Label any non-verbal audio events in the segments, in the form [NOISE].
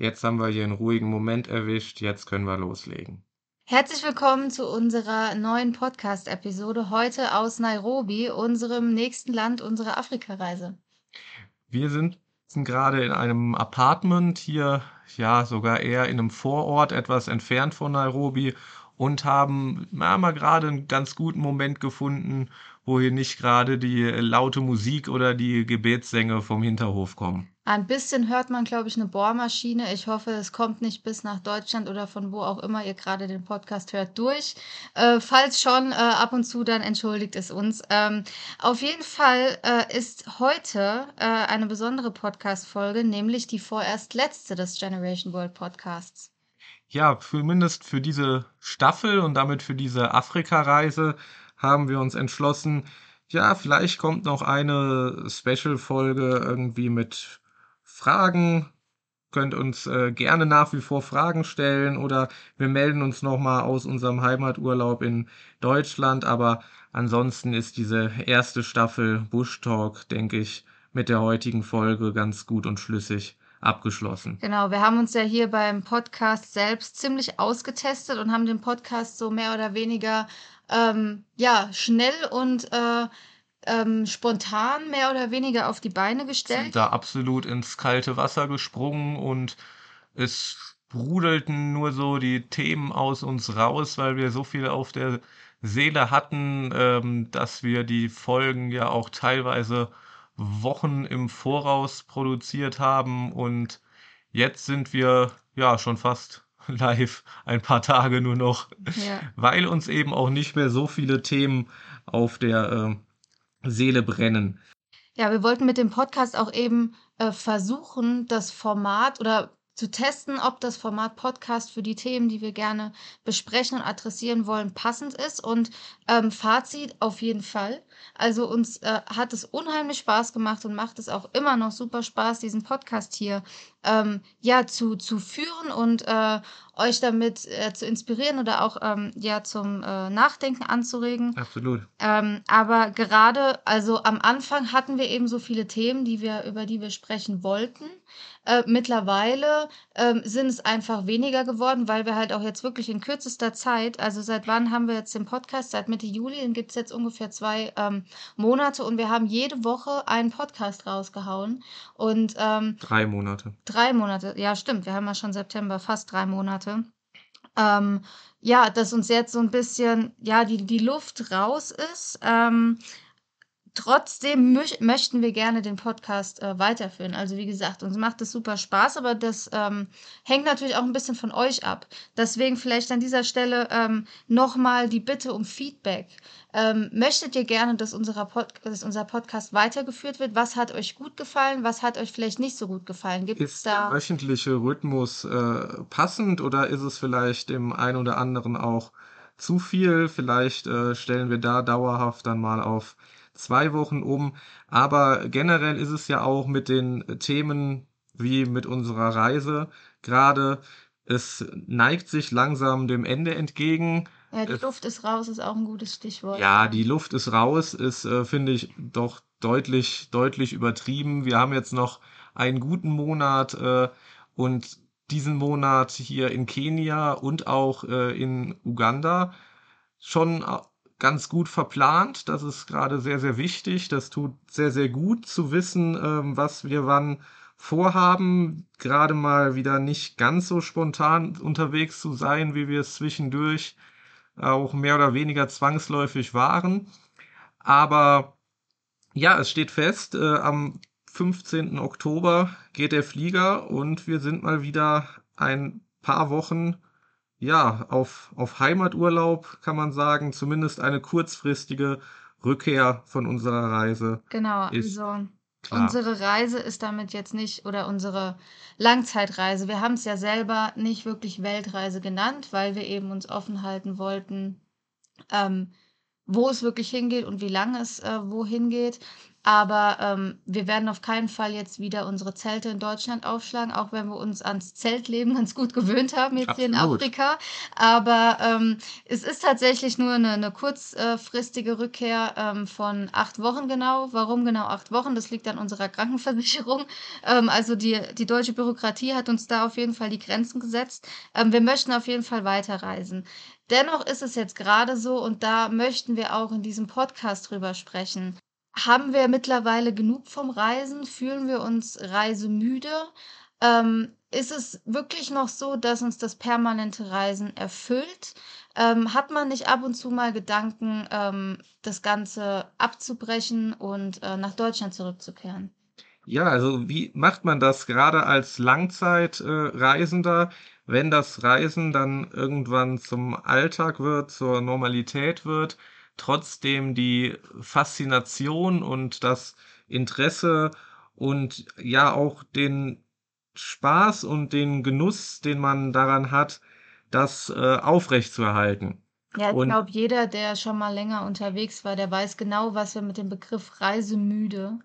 Jetzt haben wir hier einen ruhigen Moment erwischt, jetzt können wir loslegen. Herzlich willkommen zu unserer neuen Podcast-Episode heute aus Nairobi, unserem nächsten Land unserer Afrikareise. Wir sind gerade in einem Apartment hier, ja, sogar eher in einem Vorort, etwas entfernt von Nairobi und haben ja, mal gerade einen ganz guten Moment gefunden, wo hier nicht gerade die laute Musik oder die Gebetssänger vom Hinterhof kommen. Ein bisschen hört man, glaube ich, eine Bohrmaschine. Ich hoffe, es kommt nicht bis nach Deutschland oder von wo auch immer ihr gerade den Podcast hört durch. Äh, falls schon, äh, ab und zu, dann entschuldigt es uns. Ähm, auf jeden Fall äh, ist heute äh, eine besondere Podcast-Folge, nämlich die vorerst letzte des Generation World Podcasts ja, zumindest für diese Staffel und damit für diese Afrika-Reise haben wir uns entschlossen, ja, vielleicht kommt noch eine Special-Folge irgendwie mit Fragen. Könnt uns äh, gerne nach wie vor Fragen stellen oder wir melden uns nochmal aus unserem Heimaturlaub in Deutschland. Aber ansonsten ist diese erste Staffel Bush Talk, denke ich, mit der heutigen Folge ganz gut und schlüssig abgeschlossen. Genau, wir haben uns ja hier beim Podcast selbst ziemlich ausgetestet und haben den Podcast so mehr oder weniger ähm, ja schnell und äh, ähm, spontan mehr oder weniger auf die Beine gestellt. Sind da absolut ins kalte Wasser gesprungen und es brudelten nur so die Themen aus uns raus, weil wir so viel auf der Seele hatten, ähm, dass wir die Folgen ja auch teilweise Wochen im Voraus produziert haben und jetzt sind wir ja schon fast [LAUGHS] live ein paar Tage nur noch, ja. weil uns eben auch nicht mehr so viele Themen auf der äh, Seele brennen. Ja, wir wollten mit dem Podcast auch eben äh, versuchen, das Format oder zu testen, ob das Format Podcast für die Themen, die wir gerne besprechen und adressieren wollen, passend ist. Und ähm, Fazit auf jeden Fall. Also uns äh, hat es unheimlich Spaß gemacht und macht es auch immer noch super Spaß, diesen Podcast hier ähm, ja zu, zu führen und äh, euch damit äh, zu inspirieren oder auch ähm, ja zum äh, Nachdenken anzuregen. Absolut. Ähm, aber gerade, also am Anfang hatten wir eben so viele Themen, die wir über die wir sprechen wollten. Äh, mittlerweile ähm, sind es einfach weniger geworden, weil wir halt auch jetzt wirklich in kürzester Zeit, also seit wann haben wir jetzt den Podcast? Seit Mitte Juli, den gibt es jetzt ungefähr zwei ähm, Monate und wir haben jede Woche einen Podcast rausgehauen. Und ähm, drei Monate. Drei Monate, ja stimmt, wir haben ja schon September, fast drei Monate. Ähm, ja, dass uns jetzt so ein bisschen, ja, die, die Luft raus ist. Ähm, Trotzdem möchten wir gerne den Podcast äh, weiterführen. Also wie gesagt, uns macht es super Spaß, aber das ähm, hängt natürlich auch ein bisschen von euch ab. Deswegen vielleicht an dieser Stelle ähm, nochmal die Bitte um Feedback. Ähm, möchtet ihr gerne, dass, Pod dass, unser Podcast weitergeführt wird? Was hat euch gut gefallen? Was hat euch vielleicht nicht so gut gefallen? Gibt ist da der wöchentliche Rhythmus äh, passend oder ist es vielleicht dem einen oder anderen auch zu viel? Vielleicht äh, stellen wir da dauerhaft dann mal auf zwei Wochen um. Aber generell ist es ja auch mit den Themen wie mit unserer Reise gerade, es neigt sich langsam dem Ende entgegen. Ja, die Luft ist raus, ist auch ein gutes Stichwort. Ja, die Luft ist raus, ist, äh, finde ich, doch deutlich, deutlich übertrieben. Wir haben jetzt noch einen guten Monat äh, und diesen Monat hier in Kenia und auch äh, in Uganda schon ganz gut verplant. Das ist gerade sehr, sehr wichtig. Das tut sehr, sehr gut zu wissen, ähm, was wir wann vorhaben. Gerade mal wieder nicht ganz so spontan unterwegs zu sein, wie wir es zwischendurch auch mehr oder weniger zwangsläufig waren. Aber ja, es steht fest, äh, am 15. Oktober geht der Flieger und wir sind mal wieder ein paar Wochen ja, auf, auf Heimaturlaub kann man sagen, zumindest eine kurzfristige Rückkehr von unserer Reise. Genau, also klar. unsere Reise ist damit jetzt nicht, oder unsere Langzeitreise, wir haben es ja selber nicht wirklich Weltreise genannt, weil wir eben uns offen halten wollten, ähm, wo es wirklich hingeht und wie lange es äh, wohin geht. Aber ähm, wir werden auf keinen Fall jetzt wieder unsere Zelte in Deutschland aufschlagen, auch wenn wir uns ans Zeltleben [LAUGHS] ganz gut gewöhnt haben jetzt hier in Absolut. Afrika. Aber ähm, es ist tatsächlich nur eine, eine kurzfristige Rückkehr ähm, von acht Wochen genau. Warum genau acht Wochen? Das liegt an unserer Krankenversicherung. Ähm, also die, die deutsche Bürokratie hat uns da auf jeden Fall die Grenzen gesetzt. Ähm, wir möchten auf jeden Fall weiterreisen. Dennoch ist es jetzt gerade so, und da möchten wir auch in diesem Podcast drüber sprechen. Haben wir mittlerweile genug vom Reisen? Fühlen wir uns reisemüde? Ähm, ist es wirklich noch so, dass uns das permanente Reisen erfüllt? Ähm, hat man nicht ab und zu mal Gedanken, ähm, das Ganze abzubrechen und äh, nach Deutschland zurückzukehren? Ja, also wie macht man das gerade als Langzeitreisender, wenn das Reisen dann irgendwann zum Alltag wird, zur Normalität wird, trotzdem die Faszination und das Interesse und ja auch den Spaß und den Genuss, den man daran hat, das äh, aufrechtzuerhalten. Ja, ich glaube, jeder, der schon mal länger unterwegs war, der weiß genau, was wir mit dem Begriff Reisemüde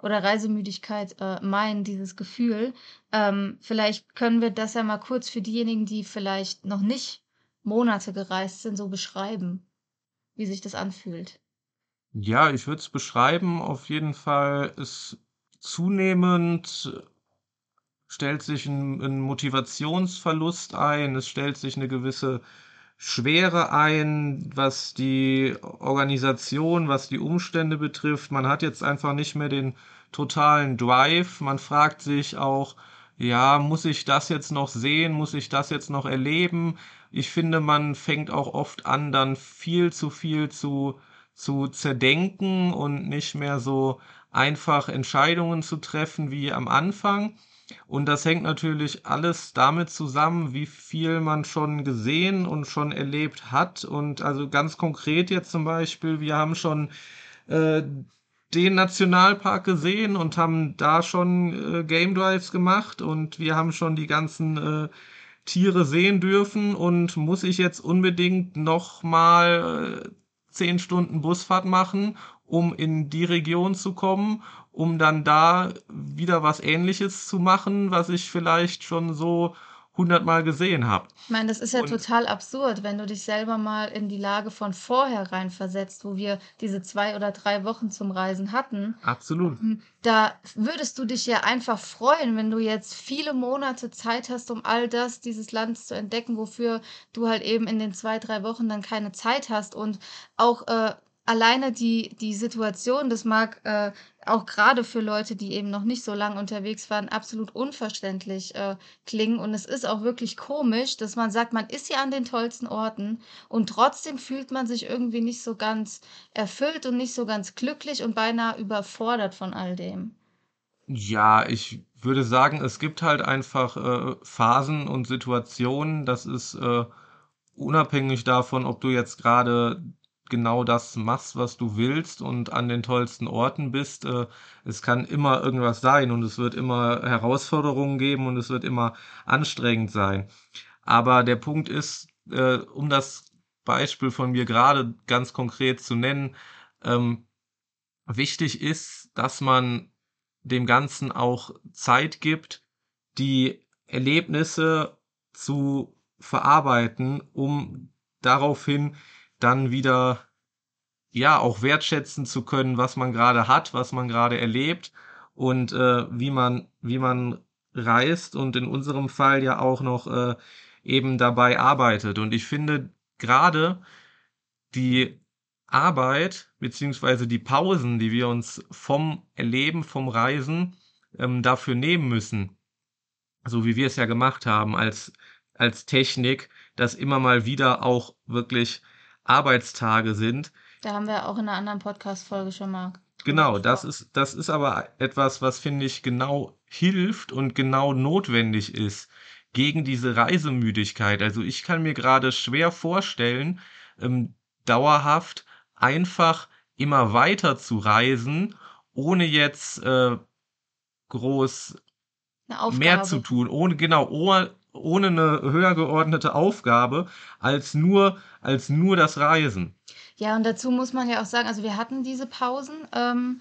oder Reisemüdigkeit äh, meinen, dieses Gefühl. Ähm, vielleicht können wir das ja mal kurz für diejenigen, die vielleicht noch nicht Monate gereist sind, so beschreiben, wie sich das anfühlt. ja, ich würde es beschreiben, auf jeden Fall ist zunehmend stellt sich ein, ein Motivationsverlust ein, es stellt sich eine gewisse Schwere ein, was die Organisation, was die Umstände betrifft. Man hat jetzt einfach nicht mehr den totalen Drive. Man fragt sich auch, ja, muss ich das jetzt noch sehen? Muss ich das jetzt noch erleben? Ich finde, man fängt auch oft an, dann viel zu viel zu, zu zerdenken und nicht mehr so einfach Entscheidungen zu treffen wie am Anfang. Und das hängt natürlich alles damit zusammen, wie viel man schon gesehen und schon erlebt hat. Und also ganz konkret jetzt zum Beispiel, wir haben schon äh, den Nationalpark gesehen und haben da schon äh, Game Drives gemacht und wir haben schon die ganzen äh, Tiere sehen dürfen und muss ich jetzt unbedingt noch mal äh, zehn Stunden Busfahrt machen, um in die Region zu kommen, um dann da wieder was Ähnliches zu machen, was ich vielleicht schon so hundertmal gesehen habe. Ich meine, das ist ja Und total absurd, wenn du dich selber mal in die Lage von vorher reinversetzt, wo wir diese zwei oder drei Wochen zum Reisen hatten. absolut. Ähm, Da würdest du dich ja einfach freuen, wenn du jetzt viele Monate Zeit hast, um all das, dieses Land zu entdecken, wofür du halt eben in den zwei, drei Wochen dann keine Zeit hast. Und auch äh, alleine die, die Situation, das mag äh, auch gerade für Leute, die eben noch nicht so lange unterwegs waren, absolut unverständlich äh, klingen. Und es ist auch wirklich komisch, dass man sagt, man ist ja an den tollsten Orten und trotzdem fühlt man sich irgendwie nicht so ganz erfüllt und nicht so ganz glücklich und beinahe überfordert von all dem. Ja, ich würde sagen, es gibt halt einfach äh, Phasen und Situationen, das ist äh, unabhängig davon, ob du jetzt gerade genau das machst, was du willst und an den tollsten Orten bist. Äh, es kann immer irgendwas sein und es wird immer Herausforderungen geben und es wird immer anstrengend sein. Aber der Punkt ist, äh, um das Beispiel von mir gerade ganz konkret zu nennen, ähm, wichtig ist, dass man dem Ganzen auch Zeit gibt, die Erlebnisse zu verarbeiten, um daraufhin dann wieder ja auch wertschätzen zu können, was man gerade hat, was man gerade erlebt und äh, wie man wie man reist und in unserem Fall ja auch noch äh, eben dabei arbeitet. Und ich finde gerade die Arbeit beziehungsweise die Pausen, die wir uns vom Erleben, vom Reisen ähm, dafür nehmen müssen, so wie wir es ja gemacht haben als als Technik, dass immer mal wieder auch wirklich Arbeitstage sind. Da haben wir auch in einer anderen Podcast-Folge schon mal Genau, das ist, das ist aber etwas, was finde ich genau hilft und genau notwendig ist gegen diese Reisemüdigkeit. Also ich kann mir gerade schwer vorstellen, ähm, dauerhaft einfach immer weiter zu reisen, ohne jetzt äh, groß mehr zu tun, ohne genau, ohne, eine höher geordnete Aufgabe als nur, als nur das Reisen. Ja, und dazu muss man ja auch sagen, also wir hatten diese Pausen. Ähm,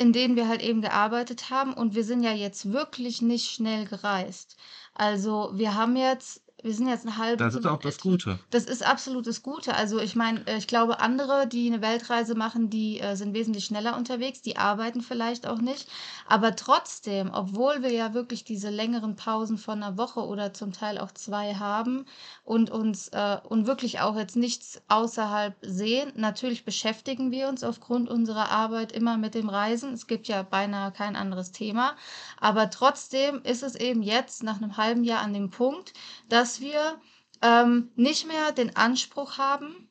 in denen wir halt eben gearbeitet haben und wir sind ja jetzt wirklich nicht schnell gereist. Also, wir haben jetzt wir sind jetzt eine halbe Das ist auch das Gute. Das ist absolut das Gute. Also ich meine, äh, ich glaube, andere, die eine Weltreise machen, die äh, sind wesentlich schneller unterwegs, die arbeiten vielleicht auch nicht. Aber trotzdem, obwohl wir ja wirklich diese längeren Pausen von einer Woche oder zum Teil auch zwei haben und uns äh, und wirklich auch jetzt nichts außerhalb sehen, natürlich beschäftigen wir uns aufgrund unserer Arbeit immer mit dem Reisen. Es gibt ja beinahe kein anderes Thema. Aber trotzdem ist es eben jetzt nach einem halben Jahr an dem Punkt, dass dass wir ähm, nicht mehr den Anspruch haben,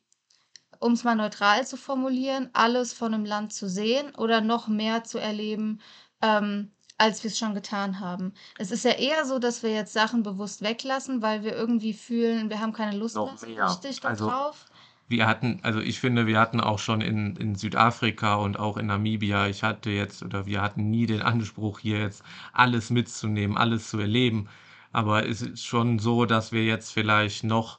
um es mal neutral zu formulieren, alles von einem Land zu sehen oder noch mehr zu erleben, ähm, als wir es schon getan haben. Es ist ja eher so, dass wir jetzt Sachen bewusst weglassen, weil wir irgendwie fühlen, wir haben keine Lust Noch mehr richtig Also darauf. wir hatten, also ich finde, wir hatten auch schon in, in Südafrika und auch in Namibia, ich hatte jetzt oder wir hatten nie den Anspruch, hier jetzt alles mitzunehmen, alles zu erleben. Aber es ist schon so, dass wir jetzt vielleicht noch,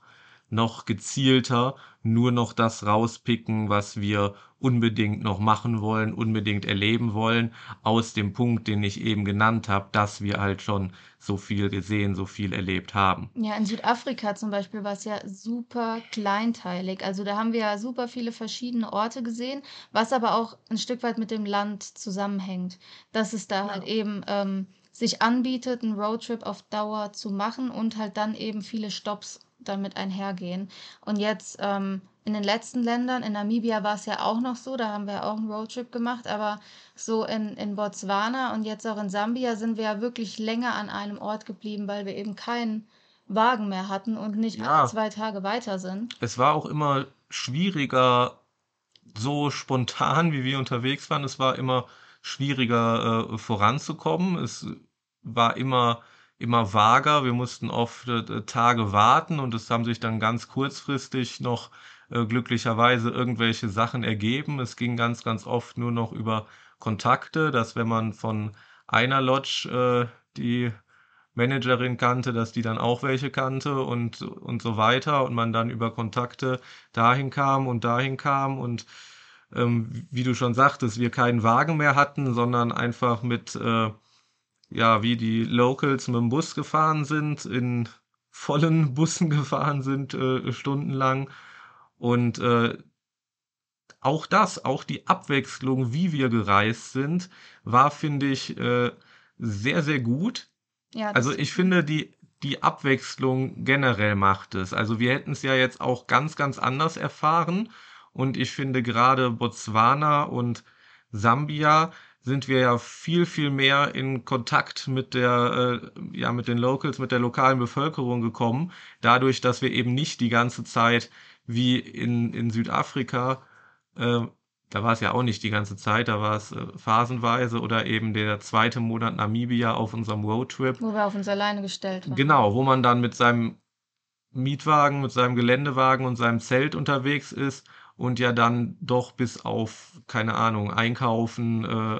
noch gezielter nur noch das rauspicken, was wir unbedingt noch machen wollen, unbedingt erleben wollen, aus dem Punkt, den ich eben genannt habe, dass wir halt schon so viel gesehen, so viel erlebt haben. Ja, in Südafrika zum Beispiel war es ja super kleinteilig. Also da haben wir ja super viele verschiedene Orte gesehen, was aber auch ein Stück weit mit dem Land zusammenhängt. Dass es da halt Ja. eben ähm, sich anbietet, einen Roadtrip auf Dauer zu machen und halt dann eben viele Stopps damit einhergehen. Und jetzt ähm, in den letzten Ländern, in Namibia war es ja auch noch so, da haben wir auch einen Roadtrip gemacht, aber so in, in Botswana und jetzt auch in Sambia sind wir ja wirklich länger an einem Ort geblieben, weil wir eben keinen Wagen mehr hatten und nicht alle Ja, zwei Tage weiter sind. es war auch immer schwieriger, so spontan, wie wir unterwegs waren. Es war immer schwieriger, äh, voranzukommen. Es war immer, immer vager. Wir mussten oft äh, Tage warten und es haben sich dann ganz kurzfristig noch äh, glücklicherweise irgendwelche Sachen ergeben. Es ging ganz, ganz oft nur noch über Kontakte, dass wenn man von einer Lodge äh, die Managerin kannte, dass die dann auch welche kannte und, und so weiter und man dann über Kontakte dahin kam und dahin kam und ähm, wie du schon sagtest, wir keinen Wagen mehr hatten, sondern einfach mit, äh, ja, wie die Locals mit dem Bus gefahren sind, in vollen [LAUGHS] Bussen gefahren sind, äh, stundenlang. Und äh, auch das, auch die Abwechslung, wie wir gereist sind, war, finde ich, äh, sehr, sehr gut. Ja, Also ich finde, die, die Abwechslung generell macht es. Also wir hätten es ja jetzt auch ganz, ganz anders erfahren. Und ich finde gerade Botswana und Sambia sind wir ja viel, viel mehr in Kontakt mit der, äh, ja, mit den Locals, mit der lokalen Bevölkerung gekommen. Dadurch, dass wir eben nicht die ganze Zeit wie in, in Südafrika, äh, da war es ja auch nicht die ganze Zeit, da war es äh, phasenweise oder eben der zweite Monat Namibia auf unserem Roadtrip. wo wir auf uns alleine gestellt waren. Genau, wo man dann mit seinem Mietwagen, mit seinem Geländewagen und seinem Zelt unterwegs ist und ja dann doch bis auf, keine Ahnung, einkaufen, äh,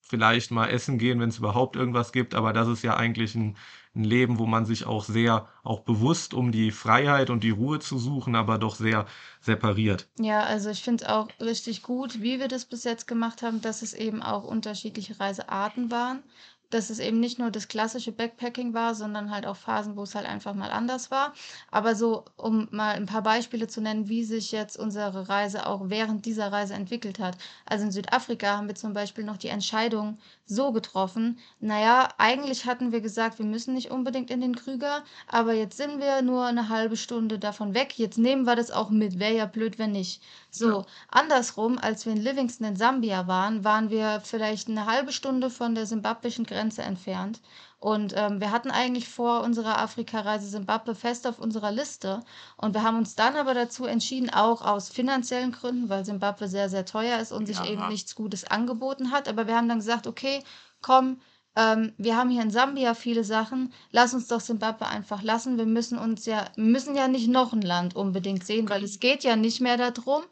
vielleicht mal essen gehen, wenn es überhaupt irgendwas gibt, aber das ist ja eigentlich ein, ein Leben, wo man sich auch sehr, auch bewusst um die Freiheit und die Ruhe zu suchen, aber doch sehr separiert. Ja, also ich finde es auch richtig gut, wie wir das bis jetzt gemacht haben, dass es eben auch unterschiedliche Reisearten waren. Dass es eben nicht nur das klassische Backpacking war, sondern halt auch Phasen, wo es halt einfach mal anders war. Aber so, um mal ein paar Beispiele zu nennen, wie sich jetzt unsere Reise auch während dieser Reise entwickelt hat. Also in Südafrika haben wir zum Beispiel noch die Entscheidung so getroffen, naja, eigentlich hatten wir gesagt, wir müssen nicht unbedingt in den Krüger, aber jetzt sind wir nur eine halbe Stunde davon weg. Jetzt nehmen wir das auch mit. Wäre ja blöd, wenn nicht. Ja. So, andersrum, als wir in Livingston in Sambia waren, waren wir vielleicht eine halbe Stunde von der simbabwischen Grenze entfernt. Und ähm, wir hatten eigentlich vor unserer Afrikareise Simbabwe fest auf unserer Liste. Und wir haben uns dann aber dazu entschieden, auch aus finanziellen Gründen, weil Simbabwe sehr, sehr teuer ist und sich eben Ja, nichts Gutes angeboten hat. Aber wir haben dann gesagt, okay, komm, ähm, wir haben hier in Sambia viele Sachen, lass uns doch Simbabwe einfach lassen. Wir müssen uns ja, müssen ja nicht noch ein Land unbedingt sehen, weil es geht ja nicht mehr darum.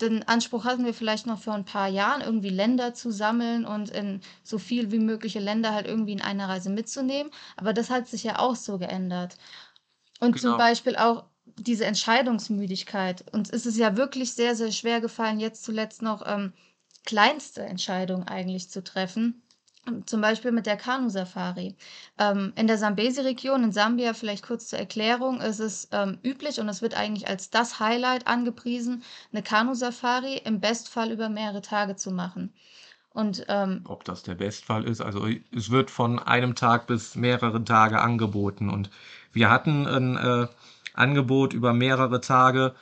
Den Anspruch hatten wir vielleicht noch vor ein paar Jahren, irgendwie Länder zu sammeln und in so viel wie mögliche Länder halt irgendwie in einer Reise mitzunehmen. Aber das hat sich ja auch so geändert. Und zum genau. Beispiel auch diese Entscheidungsmüdigkeit. Uns ist es ja wirklich sehr, sehr schwer gefallen, jetzt zuletzt noch ähm, kleinste Entscheidung eigentlich zu treffen. Zum Beispiel mit der Kanu-Safari. Ähm, in der Sambesi-Region in Sambia, vielleicht kurz zur Erklärung, ist es ähm, üblich und es wird eigentlich als das Highlight angepriesen, eine Kanu-Safari im Bestfall über mehrere Tage zu machen. Und ähm, Ob das der Bestfall ist, also es wird von einem Tag bis mehrere Tage angeboten. Und wir hatten ein äh, Angebot über mehrere Tage.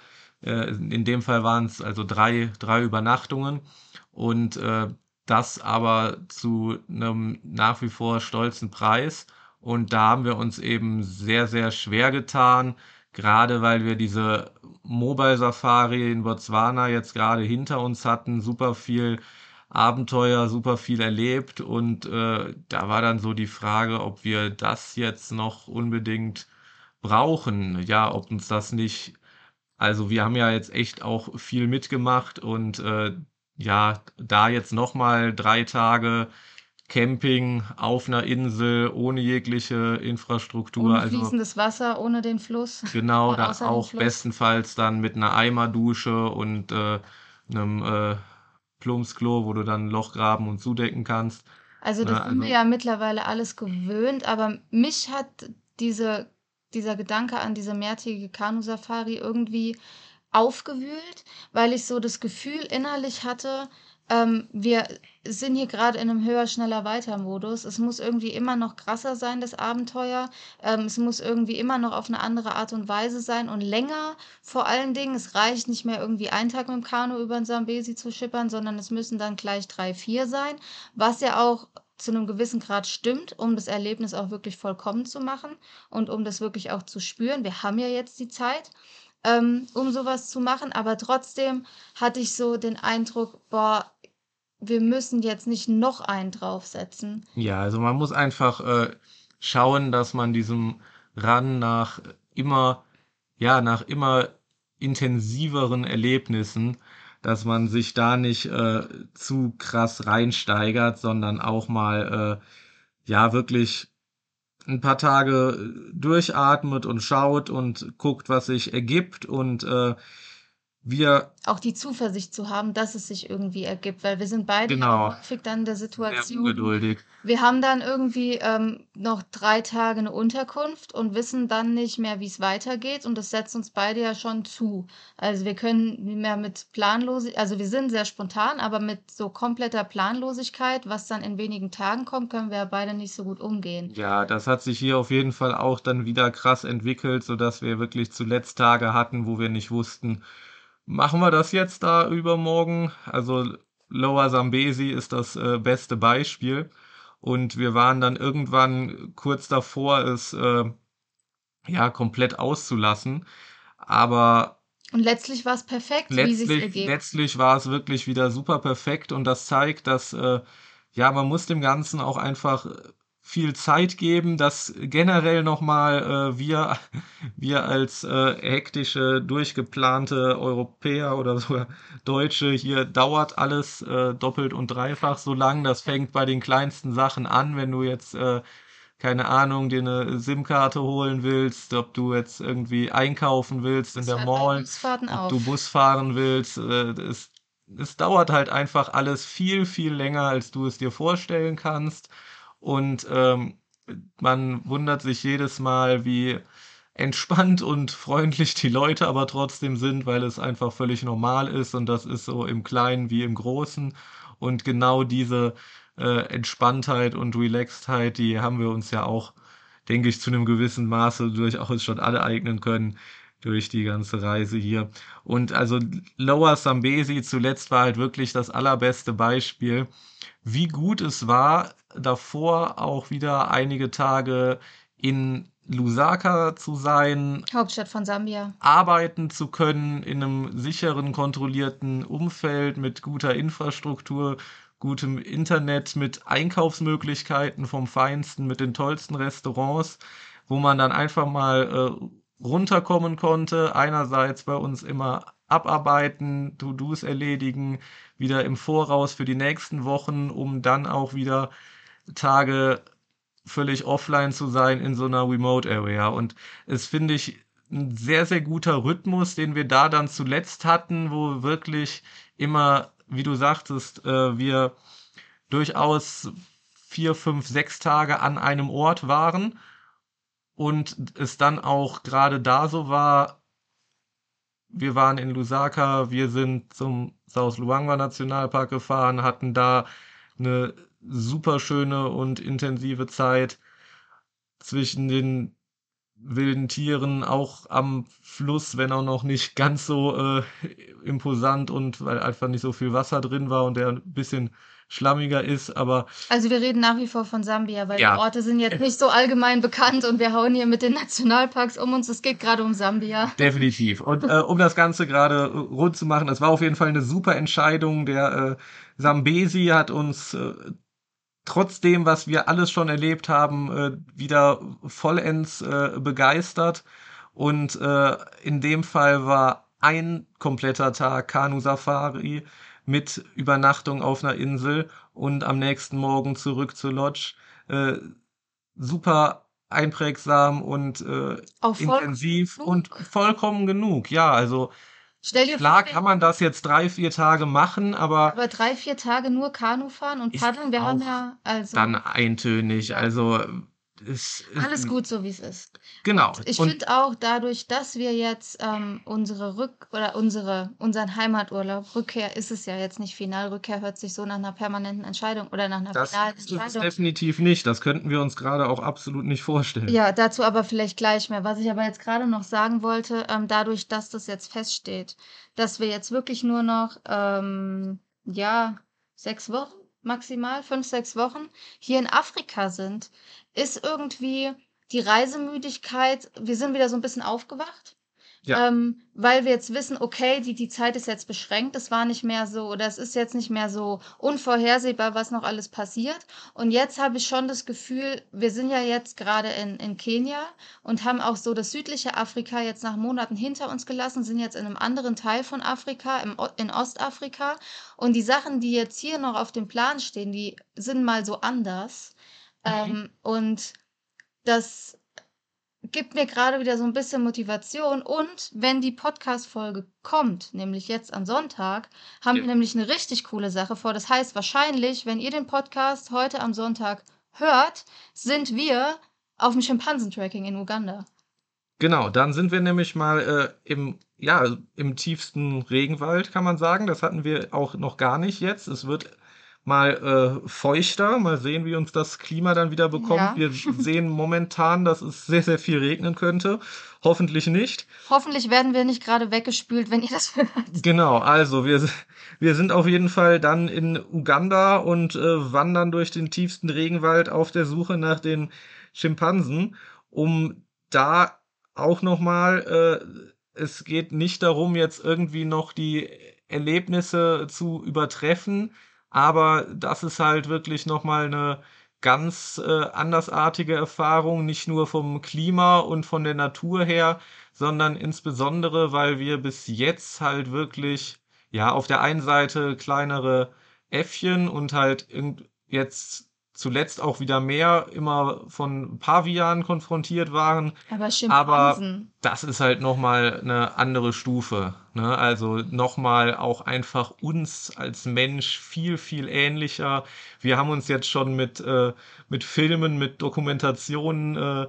Äh, in dem Fall waren es also drei, drei Übernachtungen. Und äh, das aber zu einem nach wie vor stolzen Preis. Und da haben wir uns eben sehr, sehr schwer getan, gerade weil wir diese Mobile Safari in Botswana jetzt gerade hinter uns hatten, super viel Abenteuer, super viel erlebt und äh, da war dann so die Frage, ob wir das jetzt noch unbedingt brauchen. Ja, ob uns das nicht, also wir haben ja jetzt echt auch viel mitgemacht und äh, ja, da jetzt nochmal drei Tage Camping auf einer Insel ohne jegliche Infrastruktur. ohne Also fließendes Wasser, ohne den Fluss, genau, au- da auch bestenfalls dann mit einer Eimerdusche und äh, einem äh, Plumpsklo, wo du dann ein Loch graben und zudecken kannst. Also Ne, das sind wir also ja mittlerweile alles gewöhnt, aber mich hat diese, dieser Gedanke an diese mehrtägige Kanu-Safari irgendwie aufgewühlt, weil ich so das Gefühl innerlich hatte, ähm, wir sind hier gerade in einem höher, schneller, weiter Modus. Es muss irgendwie immer noch krasser sein, das Abenteuer. Ähm, es muss irgendwie immer noch auf eine andere Art und Weise sein und länger vor allen Dingen. Es reicht nicht mehr irgendwie einen Tag mit dem Kanu über den Sambesi zu schippern, sondern es müssen dann gleich drei, vier sein, was ja auch zu einem gewissen Grad stimmt, um das Erlebnis auch wirklich vollkommen zu machen und um das wirklich auch zu spüren. Wir haben ja jetzt die Zeit, ähm, um sowas zu machen, aber trotzdem hatte ich so den Eindruck, boah, wir müssen jetzt nicht noch einen draufsetzen. Ja, also man muss einfach äh, schauen, dass man diesem Run nach immer, ja, nach immer intensiveren Erlebnissen, dass man sich da nicht äh, zu krass reinsteigert, sondern auch mal, äh, ja, wirklich ein paar Tage durchatmet und schaut und guckt, was sich ergibt und äh, wir, Auch die Zuversicht zu haben, dass es sich irgendwie ergibt, weil wir sind beide genau, häufig dann in der sehr Situation, ungeduldig. Wir haben dann irgendwie ähm, noch drei Tage eine Unterkunft und wissen dann nicht mehr, wie es weitergeht. Und das setzt uns beide ja schon zu. Also wir können nicht mehr mit Planlosigkeit, also wir sind sehr spontan, aber mit so kompletter Planlosigkeit, was dann in wenigen Tagen kommt, können wir ja beide nicht so gut umgehen. Ja, das hat sich hier auf jeden Fall auch dann wieder krass entwickelt, sodass wir wirklich zuletzt Tage hatten, wo wir nicht wussten, machen wir das jetzt da übermorgen? Also Lower Zambesi ist das äh, beste Beispiel. Und wir waren dann irgendwann kurz davor, es äh, ja komplett auszulassen. Aber Und letztlich war es perfekt, wie sich letztlich, ergeht. letztlich war es wirklich wieder super perfekt und das zeigt, dass äh, ja, man muss dem Ganzen auch einfach viel Zeit geben, dass generell nochmal äh, wir, [LAUGHS] wir als äh, hektische, durchgeplante Europäer oder sogar Deutsche, hier dauert alles äh, doppelt und dreifach so lang. Das fängt bei den kleinsten Sachen an, wenn du jetzt äh, keine Ahnung, dir eine SIM-Karte holen willst, ob du jetzt irgendwie einkaufen willst in der Mall, ob du. Bus fahren willst. Äh, es, es dauert halt einfach alles viel, viel länger, als du es dir vorstellen kannst. Und ähm, man wundert sich jedes Mal, wie entspannt und freundlich die Leute aber trotzdem sind, weil es einfach völlig normal ist und das ist so im Kleinen wie im Großen. Und genau diese äh, Entspanntheit und Relaxedheit, die haben wir uns ja auch, denke ich, zu einem gewissen Maße durchaus schon aneignen können durch die ganze Reise hier. Und also Lower Zambesi zuletzt war halt wirklich das allerbeste Beispiel, wie gut es war, davor auch wieder einige Tage in Lusaka zu sein, Hauptstadt von Sambia. arbeiten zu können in einem sicheren, kontrollierten Umfeld mit guter Infrastruktur, gutem Internet, mit Einkaufsmöglichkeiten vom Feinsten, mit den tollsten Restaurants, wo man dann einfach mal äh, runterkommen konnte. Einerseits bei uns immer abarbeiten, To-Dos erledigen, wieder im Voraus für die nächsten Wochen, um dann auch wieder Tage völlig offline zu sein in so einer Remote Area. Und es finde ich ein sehr, sehr guter Rhythmus, den wir da dann zuletzt hatten, wo wirklich immer wie du sagtest, äh, wir durchaus vier, fünf, sechs Tage an einem Ort waren und es dann auch gerade da so war, wir waren in Lusaka, wir sind zum South Luangwa Nationalpark gefahren, hatten da eine super schöne und intensive Zeit zwischen den wilden Tieren, auch am Fluss, wenn auch noch nicht ganz so äh, imposant und weil einfach nicht so viel Wasser drin war und der ein bisschen schlammiger ist, aber. Also wir reden nach wie vor von Sambia, weil ja. die Orte sind jetzt [LAUGHS] nicht so allgemein bekannt und wir hauen hier mit den Nationalparks um uns. Es geht gerade um Sambia. Definitiv. Und äh, um das Ganze gerade rund zu machen, das war auf jeden Fall eine super Entscheidung. Der äh, Sambesi hat uns äh, trotzdem, was wir alles schon erlebt haben, äh, wieder vollends äh, begeistert. Und äh, in dem Fall war ein kompletter Tag Kanu-Safari mit Übernachtung auf einer Insel und am nächsten Morgen zurück zur Lodge. Äh, super einprägsam und äh, intensiv und vollkommen genug. Ja, also Stell dir Klar kann man das jetzt drei, vier Tage machen, aber. Aber drei, vier Tage nur Kanu fahren und paddeln, wir haben ja also. Dann eintönig. Also ist, Alles gut, so wie es ist. Genau. Und ich finde auch dadurch, dass wir jetzt ähm, unsere Rück- oder unsere, unseren Heimaturlaub, Rückkehr ist es ja jetzt nicht final, Rückkehr hört sich so nach einer permanenten Entscheidung oder nach einer das finalen Entscheidung. Das definitiv nicht. Das könnten wir uns gerade auch absolut nicht vorstellen. Ja, dazu aber vielleicht gleich mehr. Was ich aber jetzt gerade noch sagen wollte, ähm, dadurch, dass das jetzt feststeht, dass wir jetzt wirklich nur noch, ähm, ja, sechs Wochen maximal, fünf, sechs Wochen hier in Afrika sind, ist irgendwie die Reisemüdigkeit, wir sind wieder so ein bisschen aufgewacht. Ja. Ähm, weil wir jetzt wissen, okay, die, die Zeit ist jetzt beschränkt, es war nicht mehr so, oder es ist jetzt nicht mehr so unvorhersehbar, was noch alles passiert. Und jetzt habe ich schon das Gefühl, wir sind ja jetzt gerade in, in Kenia und haben auch so das südliche Afrika jetzt nach Monaten hinter uns gelassen, sind jetzt in einem anderen Teil von Afrika, im, in Ostafrika. Und die Sachen, die jetzt hier noch auf dem Plan stehen, die sind mal so anders. Mhm. Ähm, und das gibt mir gerade wieder so ein bisschen Motivation. Und wenn die Podcast-Folge kommt, nämlich jetzt am Sonntag, haben ja. wir nämlich eine richtig coole Sache vor. Das heißt, wahrscheinlich, wenn ihr den Podcast heute am Sonntag hört, sind wir auf dem Schimpansentracking in Uganda. Genau, dann sind wir nämlich mal äh, im, ja, im tiefsten Regenwald, kann man sagen. Das hatten wir auch noch gar nicht jetzt. Es wird mal äh, feuchter. Mal sehen, wie uns das Klima dann wieder bekommt. Ja. Wir sehen momentan, dass es sehr, sehr viel regnen könnte. Hoffentlich nicht. Hoffentlich werden wir nicht gerade weggespült, wenn ihr das [LAUGHS] hört. Genau, also wir, wir sind auf jeden Fall dann in Uganda und äh, wandern durch den tiefsten Regenwald auf der Suche nach den Schimpansen, um da auch nochmal, äh, es geht nicht darum, jetzt irgendwie noch die Erlebnisse zu übertreffen, aber das ist halt wirklich nochmal eine ganz äh, andersartige Erfahrung, nicht nur vom Klima und von der Natur her, sondern insbesondere, weil wir bis jetzt halt wirklich, ja, auf der einen Seite kleinere Äffchen und halt jetzt zuletzt auch wieder mehr immer von Pavianen konfrontiert waren. Aber Schimpansen. Aber das ist halt nochmal eine andere Stufe. Ne? Also nochmal auch einfach uns als Mensch viel, viel ähnlicher. Wir haben uns jetzt schon mit, äh, mit Filmen, mit Dokumentationen äh,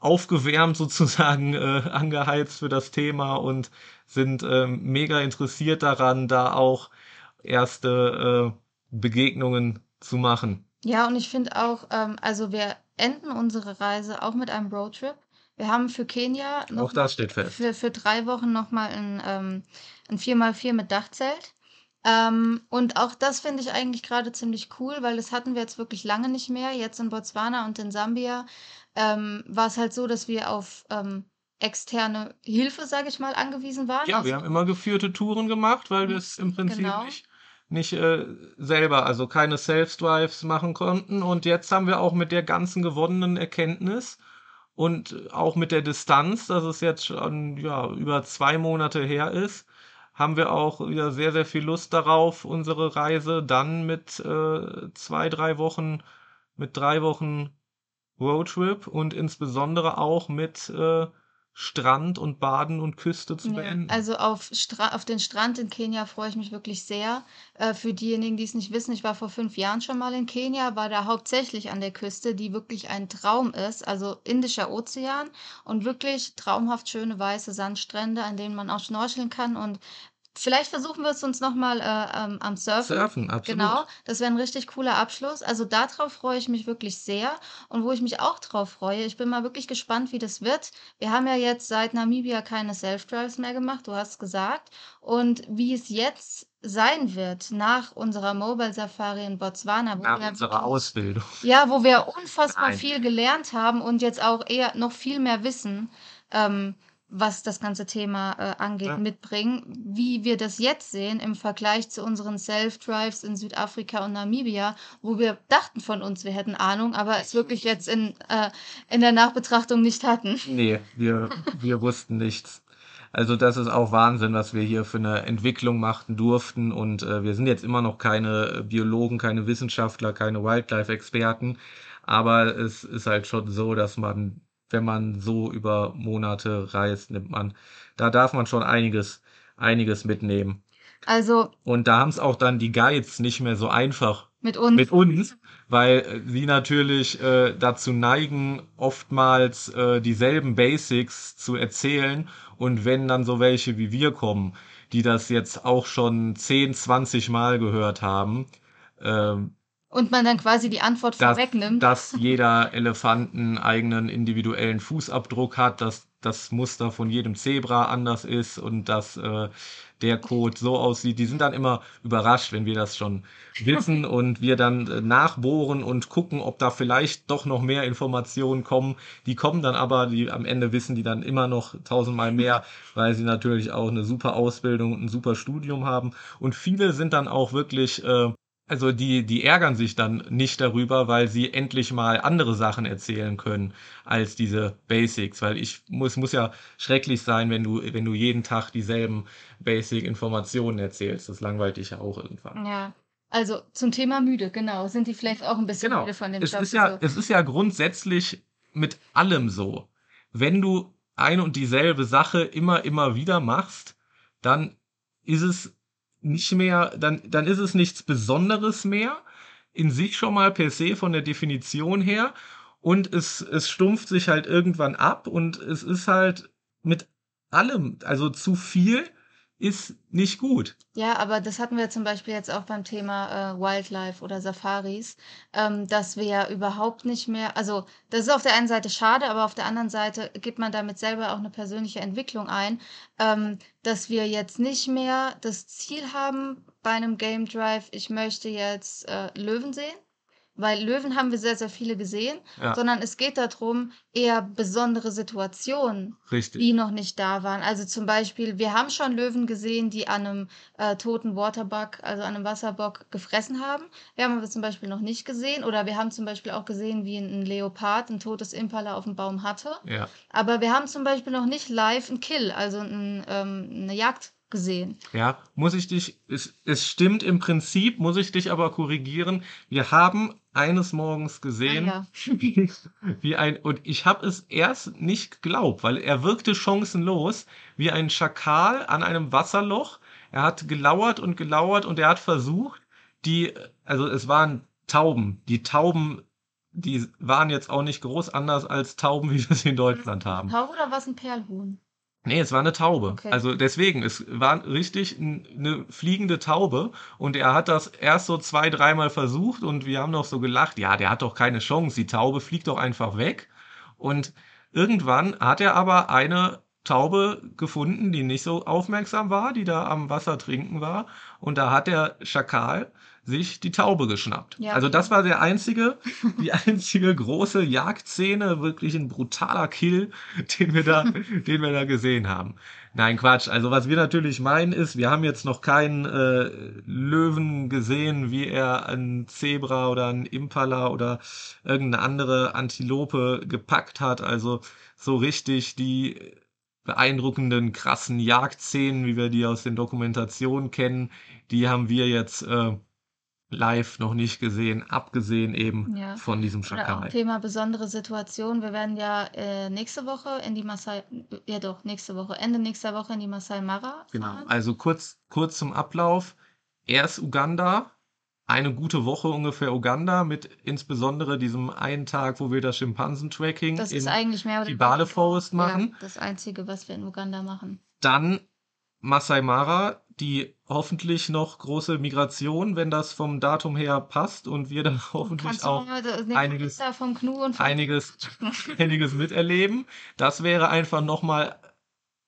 aufgewärmt sozusagen, äh, [LAUGHS] angeheizt für das Thema und sind äh, mega interessiert daran, da auch erste äh, Begegnungen zu machen. Ja, und ich finde auch, ähm, also wir enden unsere Reise auch mit einem Roadtrip. Wir haben für Kenia noch Auch das steht fest. für, für drei Wochen nochmal ein, ähm, ein 4x4 mit Dachzelt. Ähm, und auch das finde ich eigentlich gerade ziemlich cool, weil das hatten wir jetzt wirklich lange nicht mehr. Jetzt in Botswana und in Sambia ähm, war es halt so, dass wir auf ähm, externe Hilfe, sage ich mal, angewiesen waren. Ja, wir haben immer geführte Touren gemacht, weil wir es im Prinzip genau. nicht nicht äh, selber, also keine Self-Drives machen konnten. Und jetzt haben wir auch mit der ganzen gewonnenen Erkenntnis und auch mit der Distanz, dass es jetzt schon ja, über zwei Monate her ist, haben wir auch wieder sehr, sehr viel Lust darauf, unsere Reise dann mit äh, zwei, drei Wochen, mit drei Wochen Roadtrip und insbesondere auch mit äh, Strand und Baden und Küste zu beenden? also auf Stra auf den Strand in Kenia freue ich mich wirklich sehr. Äh, für diejenigen, die es nicht wissen, ich war vor 5 Jahren schon mal in Kenia, war da hauptsächlich an der Küste, die wirklich ein Traum ist, also Indischer Ozean und wirklich traumhaft schöne weiße Sandstrände, an denen man auch schnorcheln kann und Vielleicht versuchen wir es uns noch mal, äh, ähm, am Surfen. Surfen, absolut. Genau, das wäre ein richtig cooler Abschluss. Also, darauf freue ich mich wirklich sehr. Und wo ich mich auch drauf freue, ich bin mal wirklich gespannt, wie das wird. Wir haben ja jetzt seit Namibia keine Self-Drives mehr gemacht, du hast gesagt. Und wie es jetzt sein wird nach unserer Mobile Safari in Botswana, wo Nach wir unserer Ausbildung. ja, wo wir unfassbar Nein. viel gelernt haben und jetzt auch eher noch viel mehr Wissen, ähm, was das ganze Thema äh, angeht, Ja. mitbringen. Wie wir das jetzt sehen im Vergleich zu unseren Self-Drives in Südafrika und Namibia, wo wir dachten von uns, wir hätten Ahnung, aber es wirklich jetzt in, äh, in der Nachbetrachtung nicht hatten. Nee, wir, wir wussten nichts. Also das ist auch Wahnsinn, was wir hier für eine Entwicklung machen durften. Und äh, wir sind jetzt immer noch keine Biologen, keine Wissenschaftler, keine Wildlife-Experten. Aber es ist halt schon so, dass man, wenn man so über Monate reist, nimmt man, da darf man schon einiges, einiges mitnehmen. Also Und da haben es auch dann die Guides nicht mehr so einfach mit uns. mit uns, weil äh, sie natürlich äh, dazu neigen, oftmals äh, dieselben Basics zu erzählen. Und wenn dann so welche wie wir kommen, die das jetzt auch schon 10, 20 Mal gehört haben, ähm, und man dann quasi die Antwort dass, vorwegnimmt. dass jeder Elefant einen eigenen individuellen Fußabdruck hat, dass das Muster von jedem Zebra anders ist und dass äh, der Code so aussieht. Die sind dann immer überrascht, wenn wir das schon wissen [LAUGHS] und wir dann äh, nachbohren und gucken, ob da vielleicht doch noch mehr Informationen kommen. Die kommen dann aber, die am Ende wissen die dann immer noch tausendmal mehr, [LAUGHS] weil sie natürlich auch eine super Ausbildung und ein super Studium haben. Und viele sind dann auch wirklich äh, also die, die ärgern sich dann nicht darüber, weil sie endlich mal andere Sachen erzählen können als diese Basics. Weil ich muss, muss ja schrecklich sein, wenn du, wenn du jeden Tag dieselben Basic-Informationen erzählst. Das langweilt dich ja auch irgendwann. Ja. Also zum Thema müde, genau. Sind die vielleicht auch ein bisschen Genau. müde von dem Es Job? ist ja, so? es ist ja grundsätzlich mit allem so. Wenn du eine und dieselbe Sache immer, immer wieder machst, dann ist es nicht mehr, dann, dann ist es nichts Besonderes mehr, in sich schon mal per se von der Definition her. Und es, es stumpft sich halt irgendwann ab und es ist halt mit allem, also zu viel ist nicht gut. Ja, aber das hatten wir zum Beispiel jetzt auch beim Thema äh, Wildlife oder Safaris, ähm, dass wir ja überhaupt nicht mehr, also das ist auf der einen Seite schade, aber auf der anderen Seite gibt man damit selber auch eine persönliche Entwicklung ein, ähm, dass wir jetzt nicht mehr das Ziel haben bei einem Game Drive, ich möchte jetzt äh, Löwen sehen, weil Löwen haben wir sehr, sehr viele gesehen, Ja, sondern es geht darum, eher besondere Situationen richtig. die noch nicht da waren. Also zum Beispiel, wir haben schon Löwen gesehen, die an einem äh, toten Waterbuck, also an einem Wasserbock, gefressen haben. Wir haben aber zum Beispiel noch nicht gesehen. Oder wir haben zum Beispiel auch gesehen, wie ein Leopard ein totes Impala auf dem Baum hatte. Ja. Aber wir haben zum Beispiel noch nicht live ein Kill, also ein, ähm, eine Jagd gesehen. Ja, muss ich dich, es, es stimmt im Prinzip, muss ich dich aber korrigieren. Wir haben eines Morgens Ah gesehen, ja. [LAUGHS] wie, wie ein, und ich habe es erst nicht geglaubt, weil er wirkte chancenlos, wie ein Schakal an einem Wasserloch. Er hat gelauert und gelauert und er hat versucht, die, also es waren Tauben. Die Tauben, die waren jetzt auch nicht groß anders als Tauben, wie wir sie in Deutschland haben. Taube oder was ein Perlhuhn? Nee, es war eine Taube. Okay. Also deswegen, es war richtig eine fliegende Taube und er hat das erst so zwei, dreimal versucht und wir haben noch so gelacht, ja, der hat doch keine Chance, die Taube fliegt doch einfach weg. Und irgendwann hat er aber eine Taube gefunden, die nicht so aufmerksam war, die da am Wasser trinken war und da hat der Schakal sich die Taube geschnappt. Ja, Also das war der einzige, die einzige große Jagdszene, wirklich ein brutaler Kill, den wir da, [LAUGHS] den wir da gesehen haben. Nein, Quatsch. Also was wir natürlich meinen ist, wir haben jetzt noch keinen äh, Löwen gesehen, wie er ein Zebra oder ein Impala oder irgendeine andere Antilope gepackt hat. Also so richtig die beeindruckenden, krassen Jagdszenen, wie wir die aus den Dokumentationen kennen, die haben wir jetzt äh, live noch nicht gesehen, abgesehen eben Ja. von diesem Schackerei. Thema besondere Situation. Wir werden ja äh, nächste Woche in die Masai, ja doch, nächste Woche, Ende nächster Woche in die Masai Mara Genau. fahren. Also kurz, kurz zum Ablauf. Erst Uganda, eine gute Woche ungefähr Uganda mit insbesondere diesem einen Tag, wo wir das Schimpansen-Tracking Das ist in eigentlich mehr oder Kibale weniger Forest ja, machen. das Einzige, was wir in Uganda machen. Dann Masai Mara, die hoffentlich noch große Migration, wenn das vom Datum her passt und wir dann [LAUGHS] hoffentlich auch einiges- einiges, [LAUGHS] einiges miterleben. Das wäre einfach nochmal